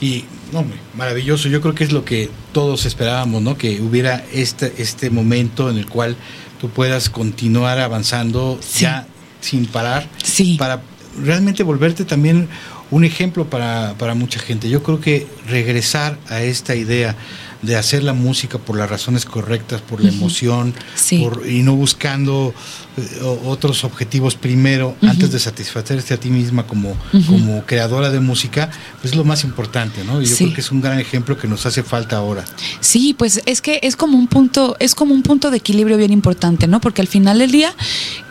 Y, no, hombre, maravilloso. Yo creo que es lo que todos esperábamos, ¿no? Que hubiera este, este momento en el cual tú puedas continuar avanzando Sí. ya sin parar. Sí. Para realmente volverte también un ejemplo para, para mucha gente. Yo creo que regresar a esta idea de hacer la música por las razones correctas, por la emoción, Sí. por, y no buscando eh, otros objetivos primero, antes de satisfacerte a ti misma como, como creadora de música, pues es lo más importante, ¿no? Y yo Sí. creo que es un gran ejemplo que nos hace falta ahora. Sí, pues es que es como un punto, es como un punto de equilibrio bien importante, ¿no? Porque al final del día,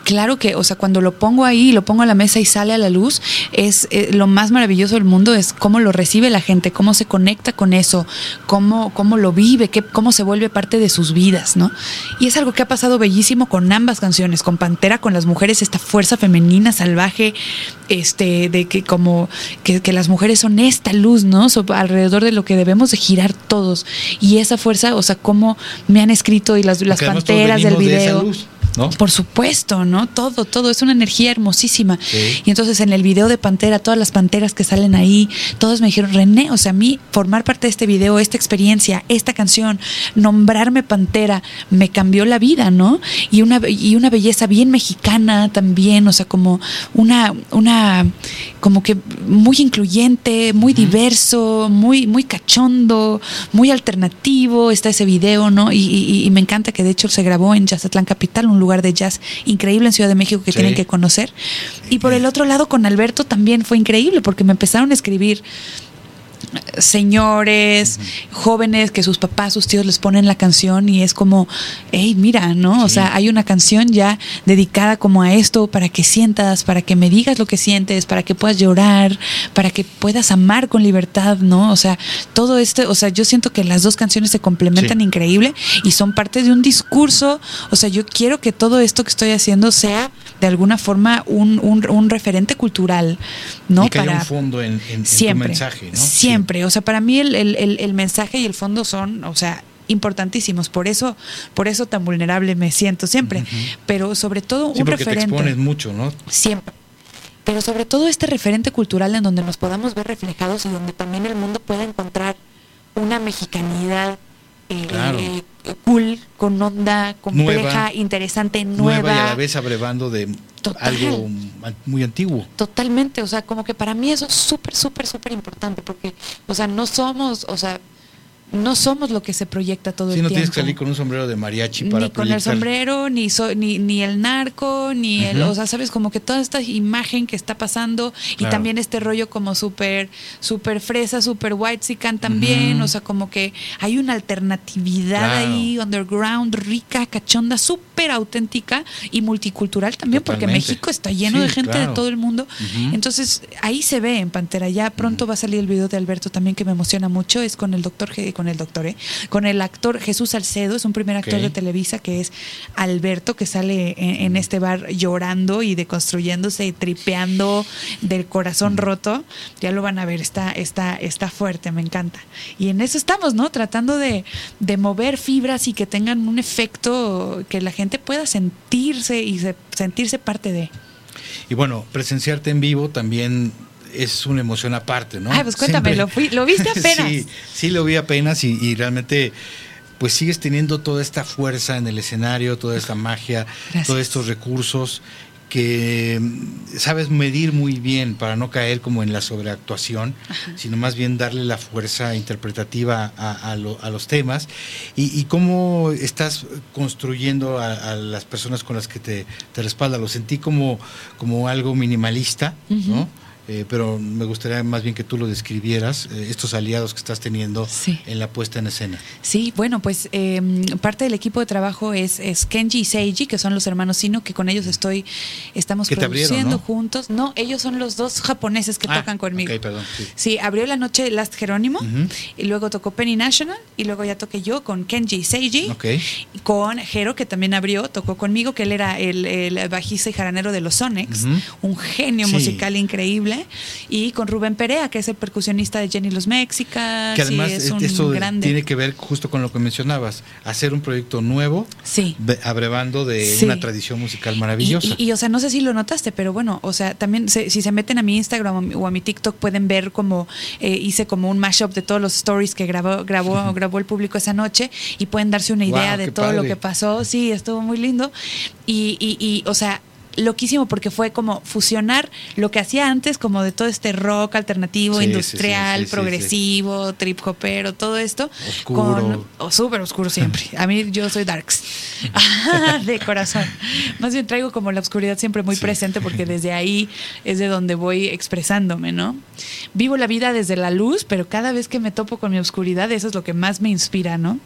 claro que, o sea, cuando lo pongo ahí, lo pongo a la mesa y sale a la luz, es eh, lo más maravilloso del mundo es cómo lo recibe la gente, cómo se conecta con eso, cómo, cómo lo vive, qué, cómo se vuelve parte de sus vidas, ¿no? Y es algo que ha pasado bellísimo con ambas canciones, con Pantera, con las mujeres, esta fuerza femenina salvaje, este, de que como que, que las mujeres son esta luz, ¿no? So- alrededor de lo que debemos de girar todos. Y esa fuerza, o sea, cómo me han escrito y las, las Porque panteras del de esa video. luz, ¿no? Por supuesto, ¿no? Todo, todo. Es una energía hermosísima. Sí. Y entonces en el video de Pantera, todas las panteras que salen ahí, todas me dijeron, René, o sea, a mí formar parte de este video, esta experiencia, esta canción, nombrarme Pantera, me cambió la vida, ¿no? Y una, y una belleza bien mexicana también, o sea, como una, una, como que muy incluyente, muy diverso, muy, muy cachondo, muy alternativo, está ese video, ¿no? Y, y- y me encanta que de hecho se grabó en Jazzatlán Capital, un lugar de jazz increíble en Ciudad de México que Sí. tienen que conocer. Y por el otro lado con Alberto también fue increíble porque me empezaron a escribir señores, jóvenes que sus papás, sus tíos les ponen la canción y es como, hey, mira, ¿no? O sea, hay una canción ya dedicada como a esto para que sientas, para que me digas lo que sientes, para que puedas llorar, para que puedas amar con libertad, ¿no? O sea, todo esto, o sea, yo siento que las dos canciones se complementan Sí. increíble y son parte de un discurso, o sea, yo quiero que todo esto que estoy haciendo sea de alguna forma un, un, un referente cultural, ¿no? y que haya un fondo en, en- en tu siempre, mensaje, ¿no? siempre. O sea, para mí el, el- el- el mensaje y el fondo son, o sea, importantísimos. Por eso, por eso tan vulnerable me siento siempre. Pero sobre todo Sí, un porque te referente. expones mucho, ¿no? Siempre. Pero sobre todo este referente cultural en donde nos podamos ver reflejados y donde también el mundo pueda encontrar una mexicanidad eh, Claro. cool, con onda compleja, Nueva. interesante, Nueva, nueva. y a la vez abrevando de Total. algo muy antiguo. Totalmente, o sea, como que para mí eso es súper, súper, súper importante, porque, o sea, no somos, o sea, no somos lo que se proyecta todo Si el no tiempo. tienes que salir con un sombrero de mariachi para ni con el proyectar. sombrero, ni, so- ni ni el narco, ni el, Ujú. o sea, sabes, como que toda esta imagen que está pasando y también este rollo como súper, súper fresa, súper white también, Ujú. o sea, como que hay una alternatividad Claro. ahí, underground, rica, cachonda, súper auténtica y multicultural también, porque. México está lleno de gente claro. de todo el mundo. Entonces, ahí se ve en Pantera. Ya pronto va a salir el video de Alberto también que me emociona mucho. Es con el doctor, con el doctor, ¿eh? con el actor Jesús Salcedo, es un primer actor de Televisa que es Alberto, que sale en, en este bar llorando y deconstruyéndose y tripeando del corazón roto. Ya lo van a ver, está, está, está fuerte, me encanta. Y en eso estamos, ¿no? Tratando de, de mover fibras y que tengan un efecto que la gente pueda sentirse y se- sentirse parte de. Y bueno, presenciarte en vivo también es una emoción aparte, ¿no? Ay, pues cuéntame, ¿lo fui- lo viste apenas? sí, sí, lo vi apenas y, y realmente pues sigues teniendo toda esta fuerza en el escenario, toda esta magia, Gracias. todos estos recursos que mm, sabes medir muy bien para no caer como en la sobreactuación, sino más bien darle la fuerza interpretativa a, a lo- a los temas y, y cómo estás construyendo a, a las personas con las que te, te respaldan. Lo sentí como, como algo minimalista, ¿no? Eh, pero me gustaría más bien que tú lo describieras, eh, estos aliados que estás teniendo Sí. en la puesta en escena. Sí, bueno, pues eh, parte del equipo de trabajo es, es Kenji y Seiji, que son los hermanos Sino, que con ellos estoy, estamos abrieron, produciendo ¿no? juntos. No, ellos son los dos japoneses que Ah, tocan conmigo. ok, perdón, sí. Sí, abrió la noche Last Jerónimo, y luego tocó Penny National, y luego ya toqué yo con Kenji y Seiji, con Jero, que también abrió, tocó conmigo, que él era el, el bajista y jaranero de los Sonics, Ujú. un genio Sí. musical increíble, y con Rubén Perea, que es el percusionista de Jenny Los Mexicas, Que además y es eh, un esto grande. tiene que ver justo con lo que mencionabas, hacer un proyecto nuevo, Sí. abrevando de Sí. una tradición musical maravillosa. Y, y- y, o sea, no sé si lo notaste, pero bueno, o sea, también se- si se meten a mi Instagram o a mi- TikTok pueden ver como eh, hice como un mashup de todos los stories que grabó grabó grabó el público esa noche y pueden darse una idea de todo lo que pasó. Sí, estuvo muy lindo y, y, y, o sea loquísimo porque fue como fusionar lo que hacía antes como de todo este rock alternativo, Sí, industrial, sí, sí, sí, progresivo, trip hopero, todo esto Oscuro. con o súper oscuro siempre. A mí yo soy darks de corazón. Más bien traigo como la oscuridad siempre muy presente porque desde ahí es de donde voy expresándome, ¿no? Vivo la vida desde la luz, pero cada vez que me topo con mi oscuridad, eso es lo que más me inspira, ¿no?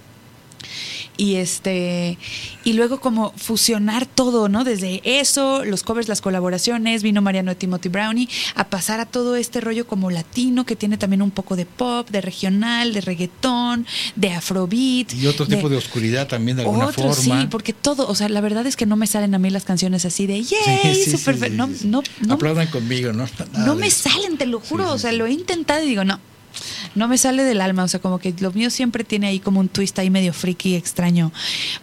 Y este y luego como fusionar todo, ¿no? Desde eso, los covers, las colaboraciones, vino Mariano de Timothy Brownie, a pasar a todo este rollo como latino que tiene también un poco de pop, de regional, de reggaetón, de afrobeat. Y otro tipo de oscuridad también de alguna Otro, forma. sí, porque todo, o sea, la verdad es que no me salen a mí las canciones así de yay, Sí, sí, super sí, fe-". sí, no, sí. no, no, Aplaudan conmigo, ¿no? Nada no me salen, te lo juro, o sea, lo he intentado y digo, no, no me sale del alma, o sea, como que lo mío siempre tiene ahí como un twist ahí medio friki, extraño,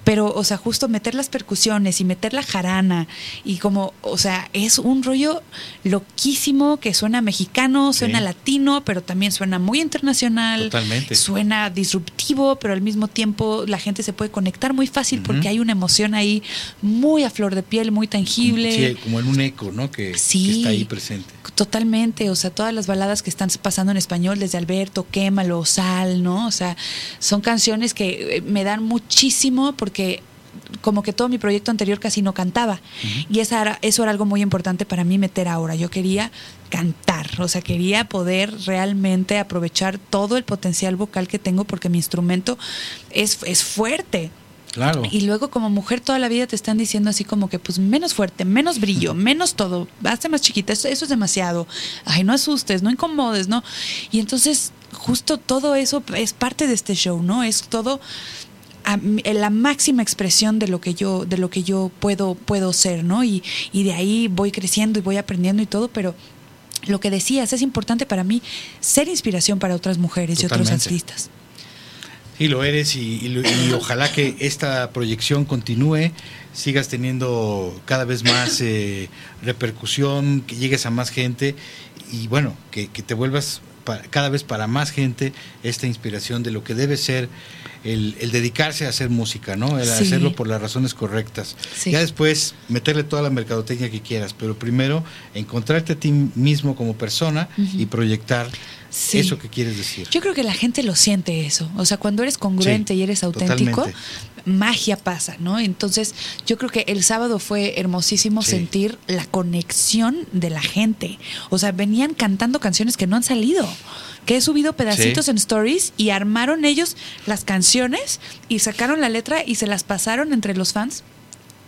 pero, o sea, justo meter las percusiones y meter la jarana y como, o sea, es un rollo loquísimo que suena mexicano, suena Sí. latino, pero también suena muy internacional, Totalmente. suena disruptivo, pero al mismo tiempo la gente se puede conectar muy fácil porque hay una emoción ahí muy a flor de piel, muy tangible. Sí, como en un eco, ¿no? Que, que Sí. está ahí presente. Totalmente, o sea, todas las baladas que están pasando en español, desde Alberto, Quémalo, Sal, ¿no? O sea, son canciones que eh, me dan muchísimo porque como que todo mi proyecto anterior casi no cantaba. Y esa era, eso era algo muy importante para mí meter ahora. Yo quería cantar, o sea, quería poder realmente aprovechar todo el potencial vocal que tengo porque mi instrumento es, es fuerte. Claro. Y luego como mujer toda la vida te están diciendo así como que pues menos fuerte, menos brillo, menos todo, hazte más chiquita, eso, eso es demasiado. Ay, no asustes, no incomodes, ¿no? Y entonces justo todo eso es parte de este show, ¿no? Es todo a la máxima expresión de lo que yo de lo que yo puedo puedo ser, ¿no? Y, y de ahí voy creciendo y voy aprendiendo y todo, pero lo que decías es importante para mí ser inspiración para otras mujeres y otros artistas. Y lo eres y, y y ojalá que esta proyección continúe, sigas teniendo cada vez más eh, repercusión, que llegues a más gente y bueno, que, que te vuelvas cada vez para más gente esta inspiración de lo que debe ser el, el dedicarse a hacer música, ¿no? El Sí. hacerlo por las razones correctas. Sí. Ya después meterle toda la mercadotecnia que quieras, pero primero encontrarte a ti mismo como persona y proyectar Sí. eso que quieres decir. Yo creo que la gente lo siente eso. O sea, cuando eres congruente Sí, y eres auténtico, totalmente. magia pasa, ¿no? Entonces, yo creo que el sábado fue hermosísimo Sí. sentir la conexión de la gente. O sea, venían cantando canciones que no han salido. Que he subido pedacitos en stories y armaron ellos las canciones y sacaron la letra y se las pasaron entre los fans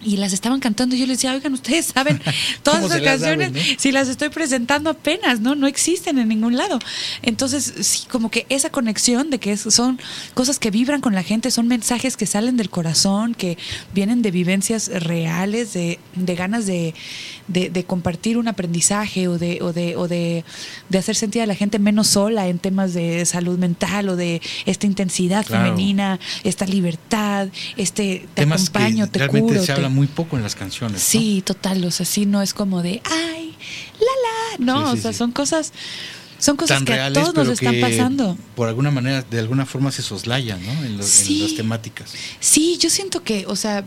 y las estaban cantando. Y yo les decía, oigan, ustedes saben todas ¿Cómo esas las canciones, saben, no? si las estoy presentando apenas, ¿no? No existen en ningún lado. Entonces, sí, como que esa conexión de que son cosas que vibran con la gente, son mensajes que salen del corazón, que vienen de vivencias reales, de, de ganas de, de- de compartir un aprendizaje o de, o de, o de, de hacer sentir a la gente menos sola en temas de salud mental o de esta intensidad Claro. femenina, esta libertad, este te Temas acompaño, que te realmente curo. se te- habla muy poco en las canciones. ¿no? Sí, total, o sea, sí no es como de, ay, la la, no, Sí, sí, o sea, sí. son cosas, son cosas tan que reales, a todos nos están pasando. por alguna manera, de alguna forma se soslayan, ¿no? En, los- en las temáticas. Sí, yo siento que, o sea,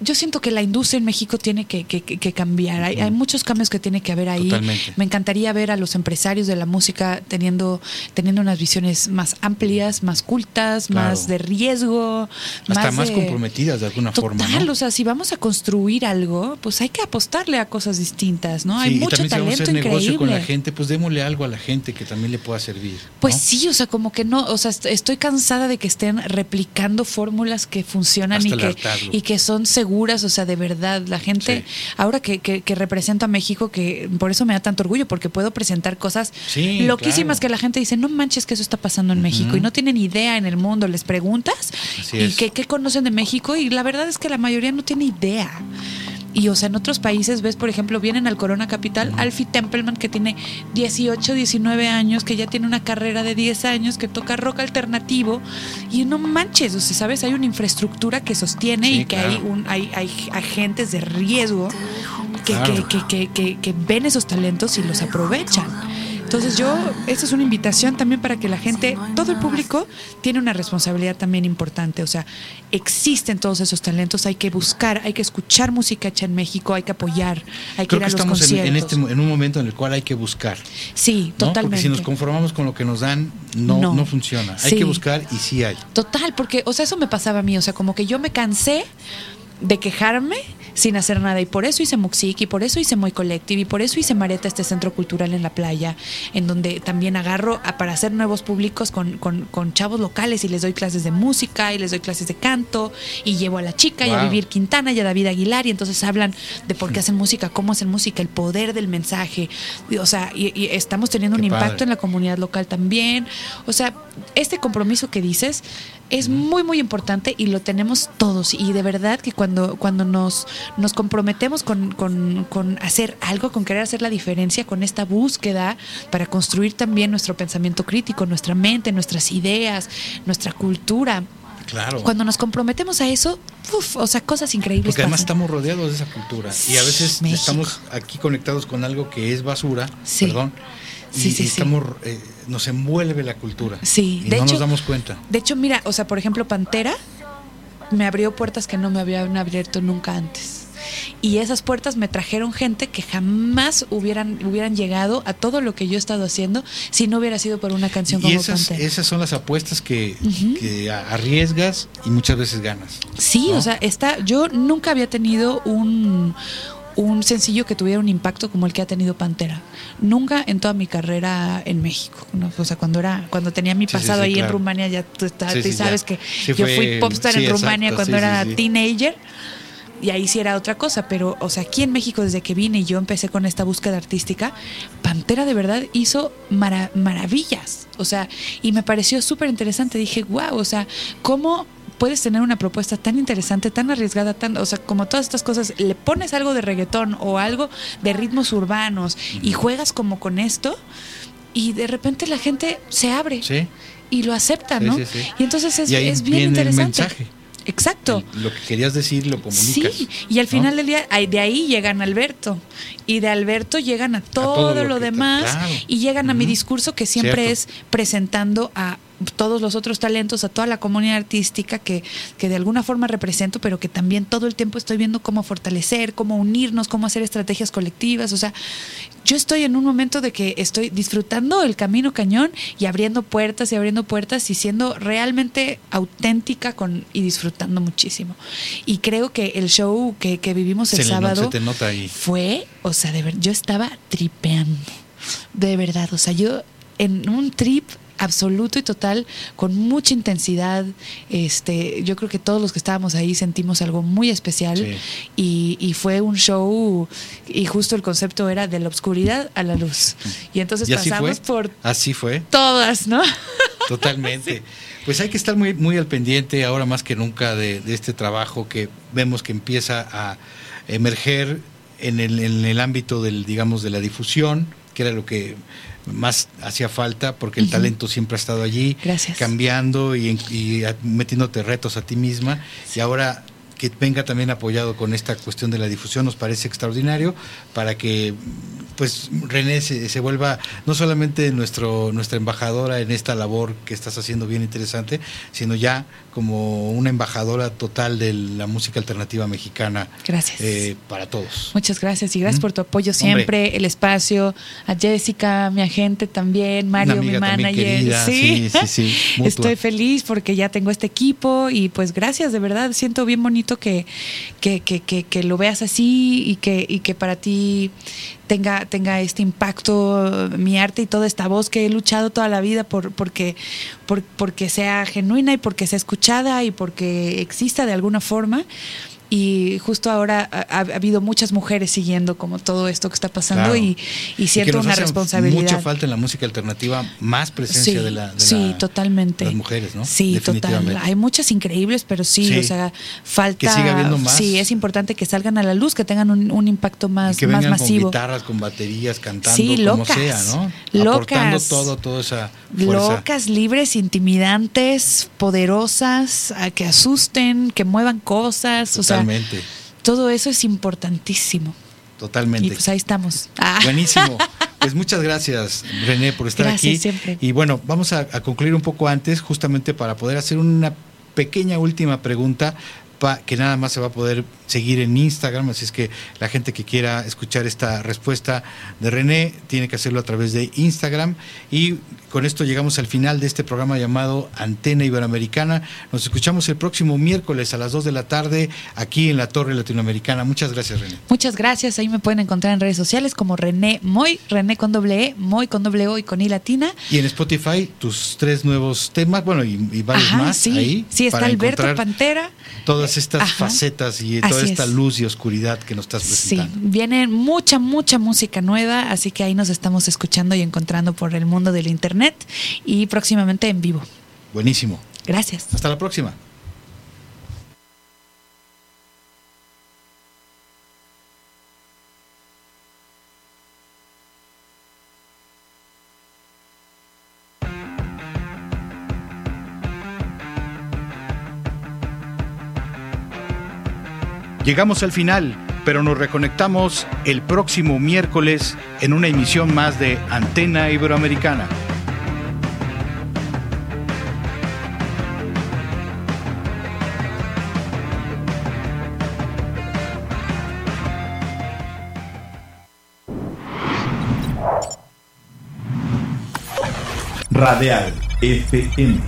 yo siento que la industria en México tiene que, que- que- cambiar. Hay, hay muchos cambios que tiene que haber ahí. Totalmente. Me encantaría ver a los empresarios de la música teniendo, teniendo unas visiones más amplias, más cultas, Claro. más de riesgo, Hasta más de- comprometidas de alguna Total, forma, ¿no? o sea, si vamos a construir algo, pues hay que apostarle a cosas distintas, ¿no? Sí, hay y mucho también si vamos a talento hacer increíble. negocio con la gente, pues démosle algo a la gente que también le pueda servir. Pues ¿no? sí, o sea, como que no, o sea, est- estoy cansada de que estén replicando fórmulas que funcionan Hasta y que, y que son seguras, o sea, de verdad. La gente, Sí. ahora que, que, que represento a México, que por eso me da tanto orgullo, porque puedo presentar cosas Sí, loquísimas claro. que la gente dice, no manches que eso está pasando en México y no tienen idea en el mundo, les preguntas Así y qué conocen de México y la verdad es que la mayoría no tiene idea. Y o sea, en otros países ves, por ejemplo, vienen al Corona Capital Alfie Templeman que tiene 18, 19 años, que ya tiene una carrera de 10 años, que toca rock alternativo y no manches, o sea, sabes, hay una infraestructura que sostiene Sí, y que claro. hay un hay, hay agentes de riesgo que, Claro. que, que, que, que ven esos talentos y los aprovechan. Entonces yo, esta es una invitación también para que la gente, todo el público tiene una responsabilidad también importante. O sea, existen todos esos talentos, hay que buscar, hay que escuchar música hecha en México, hay que apoyar, hay que Creo ir que a los estamos en, en conciertos. este, en un momento en el cual hay que buscar. sí, ¿no? totalmente. Porque si nos conformamos con lo que nos dan, no, No. no. funciona. Hay Sí. que buscar y sí hay. Total, porque, o sea, eso me pasaba a mí, o sea, como que yo me cansé de quejarme sin hacer nada y por eso hice Muxic y por eso hice Muy Collective y por eso hice Mareta, este centro cultural en la playa, en donde también agarro a- para hacer nuevos públicos con, con- con chavos locales y les doy clases de música y les doy clases de canto y llevo a la chica y a. Vivir Quintana y a David Aguilar y entonces hablan de por qué hacen música, cómo hacen música, el poder del mensaje, y, o sea, y, y estamos teniendo Qué un impacto padre. en la comunidad local también, o sea, este compromiso que dices es muy muy importante y lo tenemos todos y de verdad que cuando cuando nos nos comprometemos con, con, con hacer algo con querer hacer la diferencia con esta búsqueda para construir también nuestro pensamiento crítico nuestra mente nuestras ideas nuestra cultura Claro. cuando nos comprometemos a eso uf, o sea cosas increíbles Porque además pasan. estamos rodeados de esa cultura. Y a veces México. estamos aquí conectados con algo que es basura. Sí. Perdón. Y, Sí, sí, y sí. estamos, eh, nos envuelve la cultura. Sí, Y de no hecho- nos damos cuenta. De hecho, mira, o sea, por ejemplo, Pantera me abrió puertas que no me habían abierto nunca antes. Y esas puertas me trajeron gente que jamás hubieran, hubieran llegado a todo lo que yo he estado haciendo si no hubiera sido por una canción Y como esas, Pantera. esas son las apuestas que, arriesgas y muchas veces ganas. Sí, ¿no? o sea, está, yo nunca había tenido un, un sencillo que tuviera un impacto como el que ha tenido Pantera. Nunca en toda mi carrera en México. ¿no? O sea, cuando era, cuando tenía mi sí, pasado sí, ahí en. Rumania, ya tú, está- Sí, tú ya. sabes que yo fue- fui popstar en Rumania exacto, cuando era teenager. Y ahí sí era otra cosa, pero, o sea, aquí en México desde que vine y yo empecé con esta búsqueda artística, Pantera de verdad hizo mara- maravillas. O sea, y me pareció súper interesante. Dije, wow, o sea, ¿cómo puedes tener una propuesta tan interesante, tan arriesgada, tan, o sea, como todas estas cosas, le pones algo de reggaetón o algo de ritmos urbanos y juegas como con esto y de repente la gente se abre Sí. y lo acepta, Sí, ¿no? sí, sí. Y entonces es, Y ahí es bien viene el interesante. mensaje. Exacto. El- lo que querías decir lo comunicas. Sí, y al ¿no? final del día, de ahí llegan a Alberto. Y de Alberto llegan a todo, todo lo lo, que te- demás. claro. Y llegan a mi discurso que siempre Cierto. es presentando a todos los otros talentos, a toda la comunidad artística que, que de alguna forma represento, pero que también todo el tiempo estoy viendo cómo fortalecer, cómo unirnos, cómo hacer estrategias colectivas. O sea, yo estoy en un momento de que estoy disfrutando el camino cañón y abriendo puertas y abriendo puertas y siendo realmente auténtica con y disfrutando muchísimo. Y creo que el show que, que vivimos el Se le no- sábado se te nota ahí. fue, o sea, de ver, yo estaba tripeando. De verdad, o sea, yo en un trip absoluto y total, con mucha intensidad. Este, yo creo que todos los que estábamos ahí sentimos algo muy especial Sí. y, y fue un show y justo el concepto era de la oscuridad a la luz. Y entonces ¿Y así fue? pasamos por Así fue. todas, ¿no? Totalmente. Pues hay que estar muy, muy al pendiente ahora más que nunca de, de este trabajo que vemos que empieza a emerger en el, en el ámbito del, digamos, de la difusión, que era lo que más hacía falta, porque el talento siempre ha estado allí, Gracias. cambiando y, metiéndote retos a ti misma. Y ahora que venga también apoyado con esta cuestión de la difusión nos parece extraordinario para que pues René se, se vuelva no solamente nuestro nuestra embajadora en esta labor que estás haciendo bien interesante, sino ya como una embajadora total de la música alternativa mexicana Gracias. eh, para todos. Muchas gracias y gracias Mm. por tu apoyo Hombre. siempre, el espacio, a Jessica, mi agente también, Mario, Una mi amiga manager. querida, sí, sí, sí. Estoy feliz porque ya tengo este equipo y pues gracias, de verdad, siento bien bonito que, que, que, que, que lo veas así y que, y que para ti tenga, tenga este impacto mi arte y toda esta voz que he luchado toda la vida por, porque, por, porque sea genuina y porque sea escuchada y porque exista de alguna forma. Y justo ahora ha, ha habido muchas mujeres siguiendo como todo esto que está pasando Claro. y, y Y que siento nos una hace responsabilidad. Mucha falta en la música alternativa, más presencia Sí, de la de sí, la- totalmente. las mujeres, ¿no? Sí, total. Hay muchas increíbles, pero sí, Sí. o sea, falta. Que siga habiendo más. Sí, es importante que salgan a la luz, que tengan un, un impacto Y más, que más vengan masivo. con guitarras, con baterías, cantando, Sí, como locas, sea, ¿no? locas. Aportando todo, toda esa fuerza. Locas, libres, intimidantes, poderosas, a que asusten, que muevan cosas. Totalmente, O sea, todo eso es importantísimo. totalmente. Y pues ahí estamos. Ah. Buenísimo. Pues muchas gracias, René, por estar Gracias, aquí. siempre. Y bueno, vamos a, a concluir un poco antes, justamente para poder hacer una pequeña última pregunta pa- que nada más se va a poder seguir en Instagram, así es que la gente que quiera escuchar esta respuesta de René tiene que hacerlo a través de Instagram y con esto llegamos al final de este programa llamado Antena Iberoamericana. Nos escuchamos el próximo miércoles a las 2 de la tarde aquí en la Torre Latinoamericana. Muchas gracias, René. Muchas gracias. Ahí me pueden encontrar en redes sociales como René Moy, René con doble E, Moy con doble O y con I latina. Y en Spotify, tus tres nuevos temas, bueno, y, y varios Ajá, más sí. ahí. Sí, está Alberto Pantera. Todas estas Ajá. facetas y Así toda esta es. luz y oscuridad que nos estás Sí, presentando. viene mucha, mucha música nueva, así que ahí nos estamos escuchando y encontrando por el mundo del Internet y próximamente en vivo. Buenísimo. Gracias. Hasta la próxima. Llegamos al final, pero nos reconectamos el próximo miércoles en una emisión más de Antena Iberoamericana. Radial FM.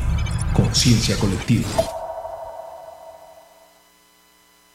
Conciencia colectiva.